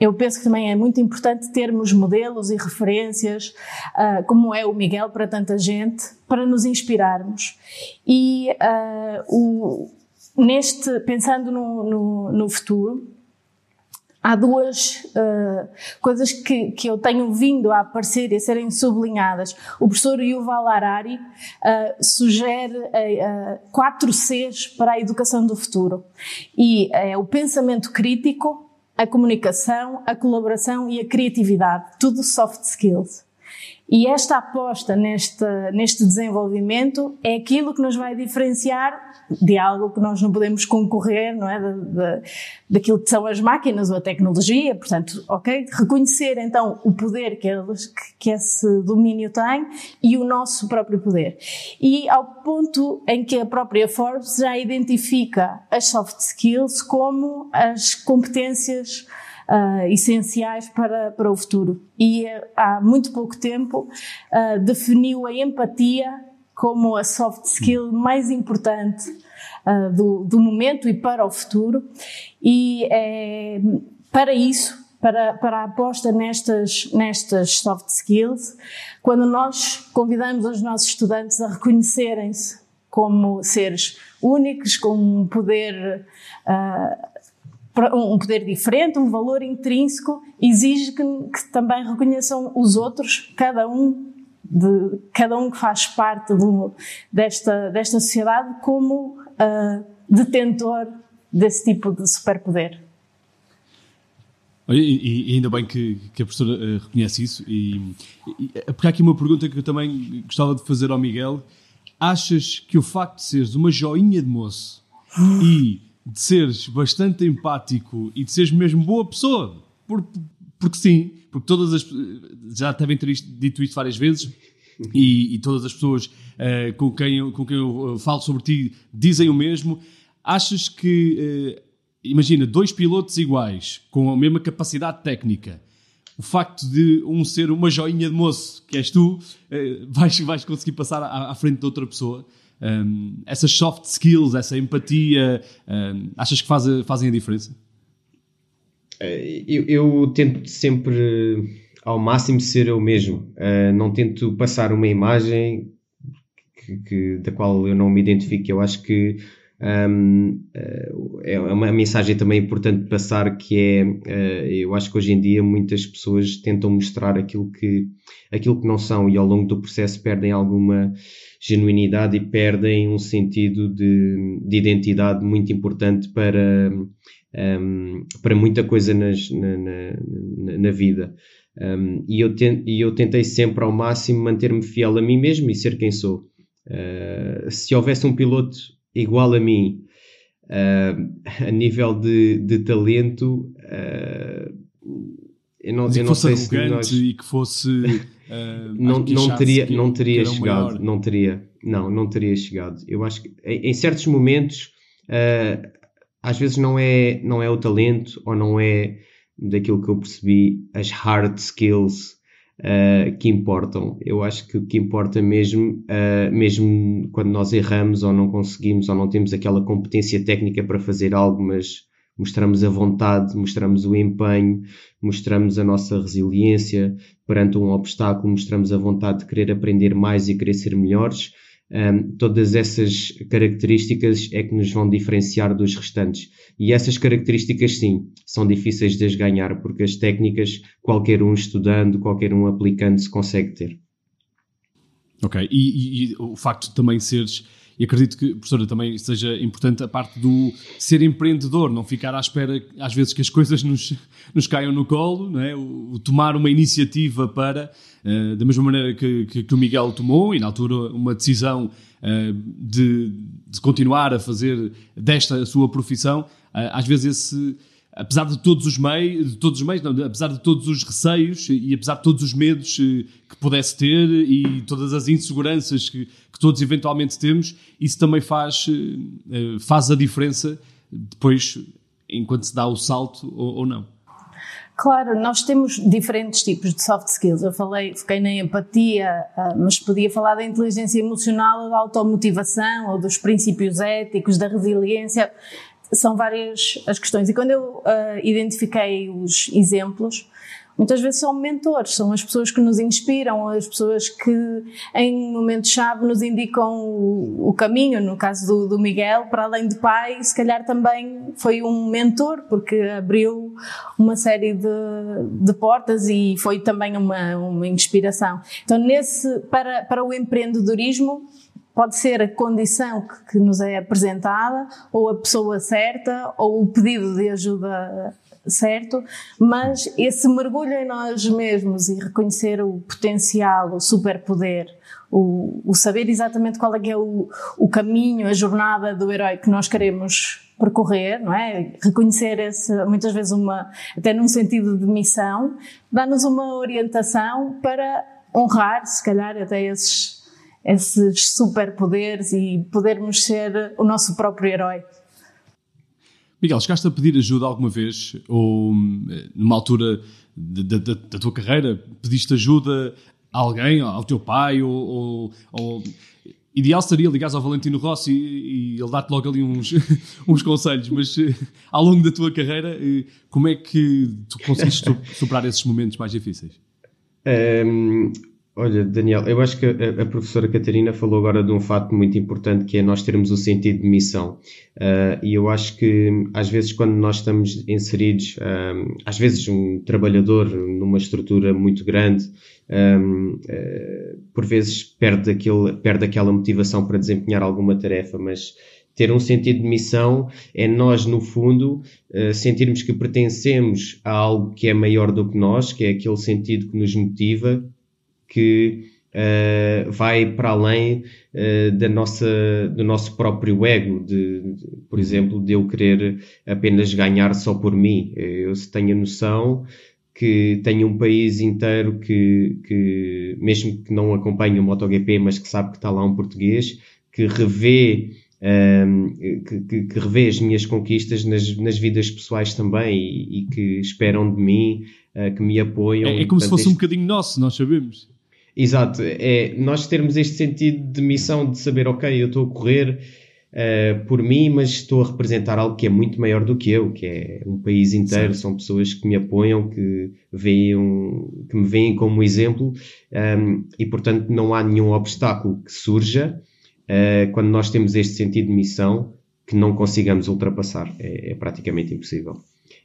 eu penso que também é muito importante termos modelos e referências, uh, como é o Miguel para tanta gente, para nos inspirarmos. E uh, o, neste, pensando no, no, no futuro, há duas uh, coisas que, que eu tenho vindo a aparecer e a serem sublinhadas. O professor Yuval Harari uh, sugere uh, quatro Cs para a educação do futuro. E é o pensamento crítico, a comunicação, a colaboração e a criatividade, tudo soft skills. E esta aposta neste, neste desenvolvimento é aquilo que nos vai diferenciar de algo que nós não podemos concorrer, não é? De, de, daquilo que são as máquinas ou a tecnologia. Portanto, ok? Reconhecer então o poder que, eles, que, que esse domínio tem e o nosso próprio poder. E ao ponto em que a própria Forbes já identifica as soft skills como as competências uh, essenciais para, para o futuro. E uh, há muito pouco tempo uh, definiu a empatia como a soft skill mais importante do, do momento e para o futuro. E é, para isso, para, para a aposta nestas, nestas soft skills, quando nós convidamos os nossos estudantes a reconhecerem-se como seres únicos, com um poder uh, um poder diferente, um valor intrínseco, exige que, que também reconheçam os outros, cada um de cada um que faz parte do, desta, desta sociedade como uh, detentor desse tipo de superpoder. E, e, ainda bem que, que a professora uh, reconhece isso. E, e, porque há aqui uma pergunta que eu também gostava de fazer ao Miguel. Achas que o facto de seres uma joinha de moço e de seres bastante empático e de seres mesmo boa pessoa. Por, porque sim, porque todas as. Já devem ter dito isto várias vezes. E, e todas as pessoas uh, com, quem com quem eu falo sobre ti dizem o mesmo. Achas que, uh, imagina, dois pilotos iguais, com a mesma capacidade técnica, o facto de um ser uma joinha de moço, que és tu, vais, vais conseguir passar à, à frente de outra pessoa um, essas soft skills, essa empatia, um, achas que faz, fazem a diferença? Eh, eu, eu, tento sempre ao máximo ser eu mesmo, uh, não tento passar uma imagem que, que, da qual eu não me identifico. Eu acho que eh, é uma mensagem também importante passar que é, uh, eu acho que hoje em dia muitas pessoas tentam mostrar aquilo que, aquilo que não são e ao longo do processo perdem alguma genuinidade e perdem um sentido de, de identidade muito importante para, um, para muita coisa nas, na, na, na, vida. Um, e, eu e eu tentei sempre ao máximo manter-me fiel a mim mesmo e ser quem sou. Uh, se houvesse um piloto igual a mim, uh, a nível de, de talento, uh, eu não, eu não sei se nós... e que fosse Uh, (laughs) não, não teria, que, não teria chegado, não teria, não, não teria chegado. Eu acho que em, em certos momentos, às vezes não é, não é o talento ou não é daquilo que eu percebi, as hard skills uh, que importam. Eu acho que o que importa mesmo, mesmo quando nós erramos ou não conseguimos ou não temos aquela competência técnica para fazer algo, mas mostramos a vontade, mostramos o empenho, mostramos a nossa resiliência perante um obstáculo, mostramos a vontade de querer aprender mais e querer ser melhores. Um, todas essas características é que nos vão diferenciar dos restantes. E essas características, sim, são difíceis de as ganhar, porque as técnicas, qualquer um estudando, qualquer um aplicando, se consegue ter. Ok, e, e, e o facto de também seres e acredito que, professora, também seja importante a parte do ser empreendedor, não ficar à espera, às vezes, que as coisas nos, (laughs) nos caiam no colo, não é? o, o tomar uma iniciativa para, uh, da mesma maneira que, que, que, o Miguel tomou, e na altura uma decisão uh, de, de, continuar a fazer desta a sua profissão, uh, às vezes esse apesar de todos os meios, de todos os meios, não, apesar de todos os receios e apesar de todos os medos eh, que pudesse ter e todas as inseguranças que, que todos eventualmente temos, isso também faz, eh, eh, faz a diferença depois enquanto se dá o salto ou, ou não. Claro, nós temos diferentes tipos de soft skills. Eu falei, fiquei na empatia, ah, mas podia falar da inteligência emocional, da automotivação, ou dos princípios éticos, da resiliência são várias as questões. E quando eu uh, identifiquei os exemplos, muitas vezes são mentores, são as pessoas que nos inspiram, as pessoas que em momentos-chave nos indicam o, o, caminho. No caso do, do, Miguel, para além de pai, se calhar também foi um mentor, porque abriu uma série de, de portas e foi também uma, uma inspiração. Então, nesse, para, para o empreendedorismo, Pode ser a condição que, que nos é apresentada, ou a pessoa certa, ou o pedido de ajuda certo, mas esse mergulho em nós mesmos e reconhecer o potencial, o superpoder, o, o saber exatamente qual é que é o, o caminho, a jornada do herói que nós queremos percorrer, não é? Reconhecer esse, muitas vezes uma, até num sentido de missão, dá-nos uma orientação para honrar, se calhar, até esses esses superpoderes e podermos ser o nosso próprio herói. Miguel, chegaste a pedir ajuda alguma vez, ou numa altura da, da, da tua carreira, pediste ajuda a alguém, ao teu pai, ou, ou, ou... ideal seria ligares ao Valentino Rossi e, e ele dar-te logo ali uns, (laughs) uns conselhos, mas eh, ao longo da tua carreira, eh, como é que tu conseguiste superar esses momentos mais difíceis? Um, Olha, Daniel, eu acho que a, a, professora Catarina falou agora de um fato muito importante que é nós termos o sentido de missão. Uh, e eu acho que às vezes quando nós estamos inseridos, uh, às vezes um trabalhador numa estrutura muito grande, um, uh, ah, por vezes perde, aquele, perde aquela motivação para desempenhar alguma tarefa, mas ter um sentido de missão é nós, no fundo, sentirmos que pertencemos a algo que é maior do que nós, que é aquele sentido que nos motiva que uh, vai para além uh, da nossa, do nosso próprio ego, de, de, por exemplo, de eu querer apenas ganhar só por mim. Eu tenho a noção que tenho um país inteiro que, que mesmo que não acompanhe o MotoGP, mas que sabe que está lá um português, que revê um, ehm, que, que, que, revê as minhas conquistas nas, nas vidas pessoais também e, e que esperam de mim, uh, que me apoiam. É, é como Portanto, se fosse este... um bocadinho nosso, nós sabemos. Exato, é nós termos este sentido de missão de saber, ok, eu estou a correr uh, por mim, mas estou a representar algo que é muito maior do que eu, que é um país inteiro, Sim. são pessoas que me apoiam, que, veem, que me veem como exemplo um, ehm, e, portanto, não há nenhum obstáculo que surja uh, quando nós temos este sentido de missão que não consigamos ultrapassar. É, é praticamente impossível.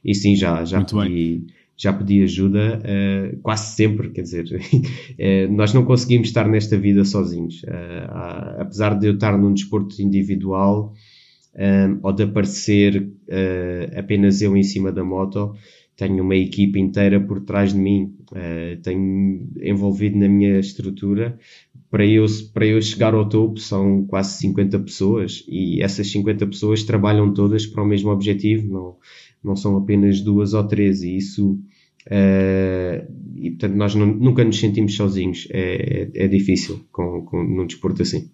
E sim, já, já muito pedi. Bem já pedi ajuda uh, quase sempre, quer dizer, uh, (laughs) nós não conseguimos estar nesta vida sozinhos. Uh, apesar de eu estar num desporto individual ou de aparecer apenas eu em cima da moto, tenho uma equipe inteira por trás de mim, tenho envolvido na minha estrutura. Para eu, para eu chegar ao topo são quase 50 pessoas e essas 50 pessoas trabalham todas para o mesmo objetivo, não, não são apenas duas ou três, e isso. Uh, e portanto, nós não, nunca nos sentimos sozinhos. É, é, é difícil com, com, num desporto assim.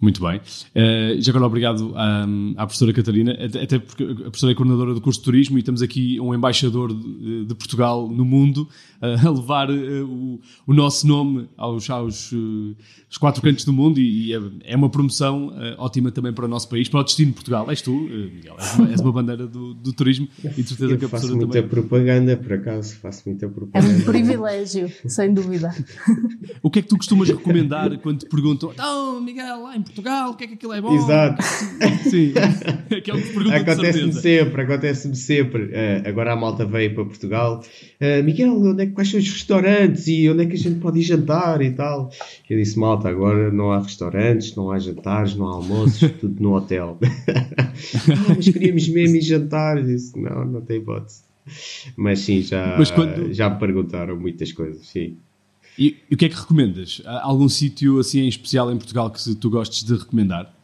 Muito bem. Uh, já agora obrigado à, à professora Catarina, até porque a professora é coordenadora do curso de turismo e temos aqui um embaixador de, de Portugal no mundo uh, (laughs) a levar uh, o, o, nosso nome aos, aos quatro cantos do mundo e, e é, é, uma promoção ótima também para o nosso país, para o destino de Portugal. És tu, Miguel, és uma, és uma bandeira do, do, turismo e de certeza Eu que a professora faço muita também. propaganda, por acaso, faço muita propaganda. É um privilégio, sem dúvida. (laughs) O que é que tu costumas recomendar quando te perguntam, então, Miguel, lá em Portugal, o que é que aquilo é bom? Exato. (laughs) Sim, aquele que te pergunta Acontece-me sempre, acontece-me sempre. Uh, agora a malta veio para Portugal. Uh, Miguel, onde é, que- quais são os restaurantes e onde é que a gente pode ir jantar e tal? Eu disse, malta, agora não há restaurantes, não há jantares, não há almoços, (laughs) tudo no hotel. (laughs) ah, mas queríamos mesmo ir jantar. Eu disse, não, não tem hipótese. Mas sim, já, Mas quando- já me perguntaram muitas coisas, sim. E, e o que é que recomendas? Há algum sítio assim em especial em Portugal que tu gostes de recomendar?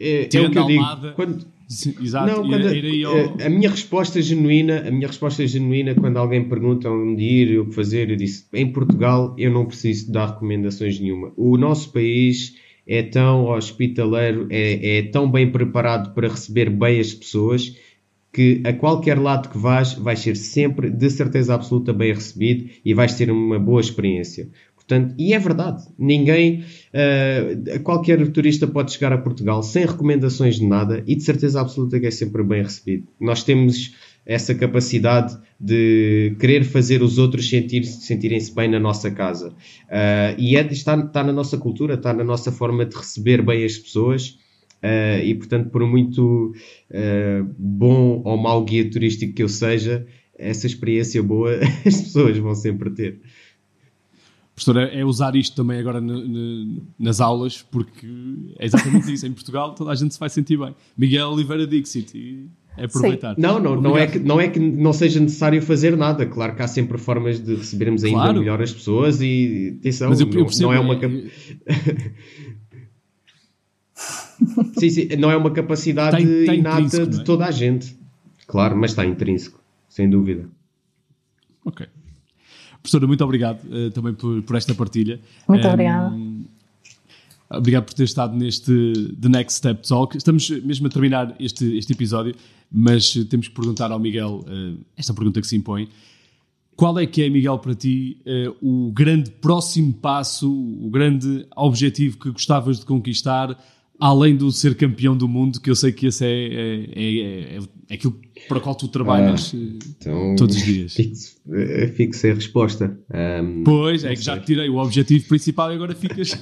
É, é o que eu digo. Quando, Sim, Exato, Não, quando- ir ao... a, a minha resposta genuína, a minha resposta genuína quando alguém pergunta onde ir, o que fazer, eu disse, em Portugal eu não preciso dar recomendações nenhuma. O nosso país é tão hospitaleiro, é, é tão bem preparado para receber bem as pessoas que a qualquer lado que vás, vais ser sempre, de certeza absoluta, bem recebido e vais ter uma boa experiência. Portanto, e é verdade, ninguém, uh, qualquer turista pode chegar a Portugal sem recomendações de nada e de certeza absoluta que é sempre bem recebido. Nós temos essa capacidade de querer fazer os outros sentir, sentirem-se bem na nossa casa. Uh, e é, está, está na nossa cultura, está na nossa forma de receber bem as pessoas. Uh, e portanto, por muito uh, bom ou mau guia turístico que eu seja, essa experiência boa (laughs) as pessoas vão sempre ter. Professor, é é usar isto também agora nas aulas, porque é exatamente isso. Em Portugal toda a gente se vai sentir bem. Miguel Oliveira Dixit, e é aproveitar. Não, não, não é, que, não é que não seja necessário fazer nada. Claro que há sempre formas de recebermos ainda Claro. melhor as pessoas e atenção, Mas eu, não, eu percebo. não é uma é- (laughs) (laughs) sim, sim, não é uma capacidade Está in- está inata de é? toda a gente. Claro, mas está intrínseco, sem dúvida. Ok. Professora, muito obrigado eh, também por, por esta partilha. Muito Ehm, obrigada. Obrigado por ter estado neste The Next Step Talk. Estamos mesmo a terminar este, este episódio, mas temos que perguntar ao Miguel eh, esta pergunta que se impõe. Qual é que é, Miguel, para ti, eh, o grande próximo passo, o grande objetivo que gostavas de conquistar, além do ser campeão do mundo, que eu sei que esse é, é, é, é- é aquilo para o qual tu trabalhas eh, Então, todos os dias? Fico, eh, sem resposta. Ahm, Pois, é que já te tirei o objetivo principal e agora ficas. (laughs)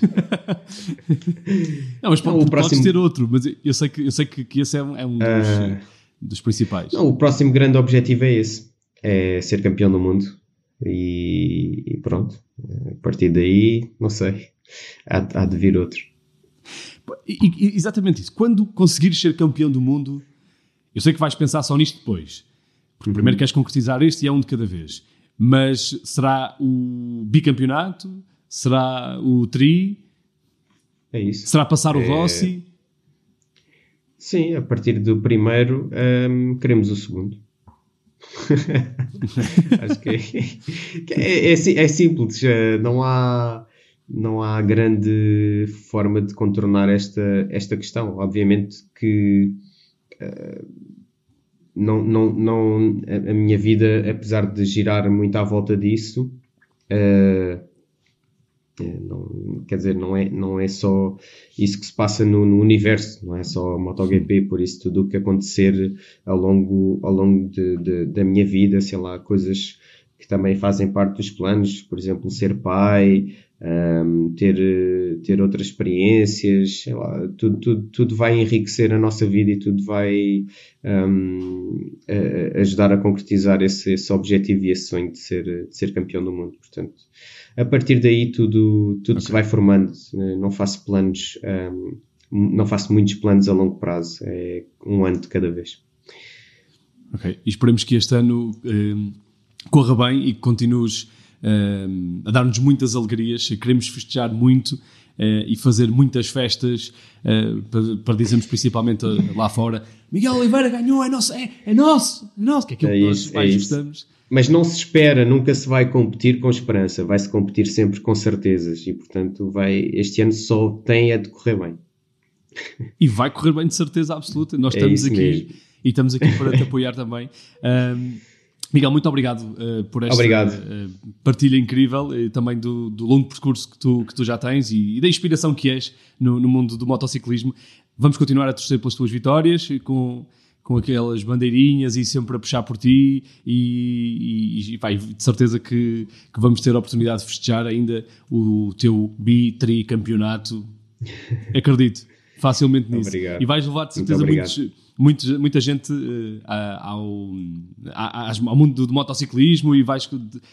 não, mas Não, pode, próximo- podes ter outro, mas eu sei que, eu sei que, que esse é um, é um dos, Ah. dos principais. Não, o próximo grande objetivo é esse: é ser campeão do mundo. E, e pronto. A partir daí, não sei. Há, há de vir outro. E- exatamente isso. Quando conseguires ser campeão do mundo, eu sei que vais pensar só nisto depois. Porque Uhum. primeiro queres concretizar este e é um de cada vez. Mas será o bicampeonato? Será o tri? É isso. Será passar o É. Rossi? Sim, a partir do primeiro, hum, queremos o segundo. (laughs) Acho que, é, é, é é simples, não há, não há grande forma de contornar esta, esta questão. Obviamente que eh, não, não, não, a, a minha vida, apesar de girar muito à volta disso, eh, não, quer dizer, não é, não é só isso que se passa no, no universo, não é só MotoGP, por isso tudo o que acontecer ao longo, ao longo de, de- da minha vida, sei lá, coisas que também fazem parte dos planos, por exemplo, ser pai, ahm, ter, ter outras experiências, lá, tudo, tudo, tudo vai enriquecer a nossa vida e tudo vai a- a- ajudar a concretizar esse, esse objetivo e esse sonho de ser, de ser campeão do mundo, portanto a partir daí tudo, tudo se vai formando. Não faço planos, ahm, não faço muitos planos a longo prazo. É um ano de cada vez. Ok. E esperemos que este ano corra bem e que continues a dar-nos muitas alegrias. Queremos festejar muito uh, e fazer muitas festas uh, para, para, dizermos principalmente lá fora Miguel Oliveira ganhou, é nosso, é, é nosso, é nosso, que é aquilo é que nós isso, mais é gostamos. Mas não se espera, nunca se vai competir com esperança, vai-se competir sempre com certezas e portanto vai, este ano só tem a decorrer bem. E vai correr bem de certeza absoluta, nós estamos aqui mesmo. e estamos aqui para te apoiar também. Um, (laughs) Miguel, muito obrigado uh, por esta uh, partilha incrível e também do, do, longo percurso que tu, que tu já tens e, e da inspiração que és no, no, mundo do motociclismo. Vamos continuar a torcer pelas tuas vitórias com, com aquelas bandeirinhas e sempre a puxar por ti e, e, e vai, de certeza que, que, vamos ter a oportunidade de festejar ainda o teu bi-tri-campeonato. (laughs) Acredito facilmente nisso. Obrigado. E vais levar de certeza muitos muito, muita gente uh, ao, ao mundo do, motociclismo e vais,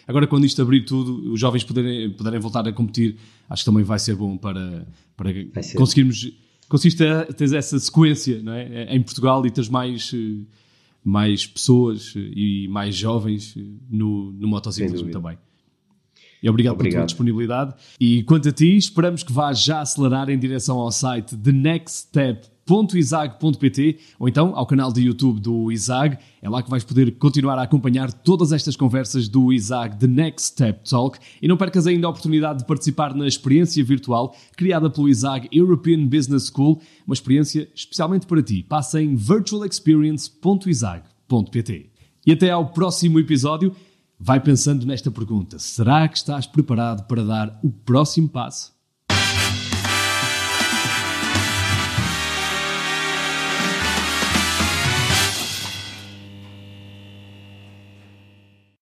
agora quando isto abrir tudo, os jovens poderem, poderem voltar a competir, acho que também vai ser bom para, para conseguirmos conseguires ter, essa sequência não é? em Portugal e teres mais, eh, mais pessoas e mais jovens no, no motociclismo também. E obrigado, obrigado, pela tua disponibilidade. E quanto a ti, esperamos que vás já acelerar em direção ao site The Next Step www.isag.pt ou então ao canal de YouTube do ISAG. É lá que vais poder continuar a acompanhar todas estas conversas do ISAG The Next Step Talk e não percas ainda a oportunidade de participar na experiência virtual criada pelo ISAG European Business School, uma experiência especialmente para ti. Passa em virtualexperience.isag.pt. E até ao próximo episódio. Vai pensando nesta pergunta: será que estás preparado para dar o próximo passo?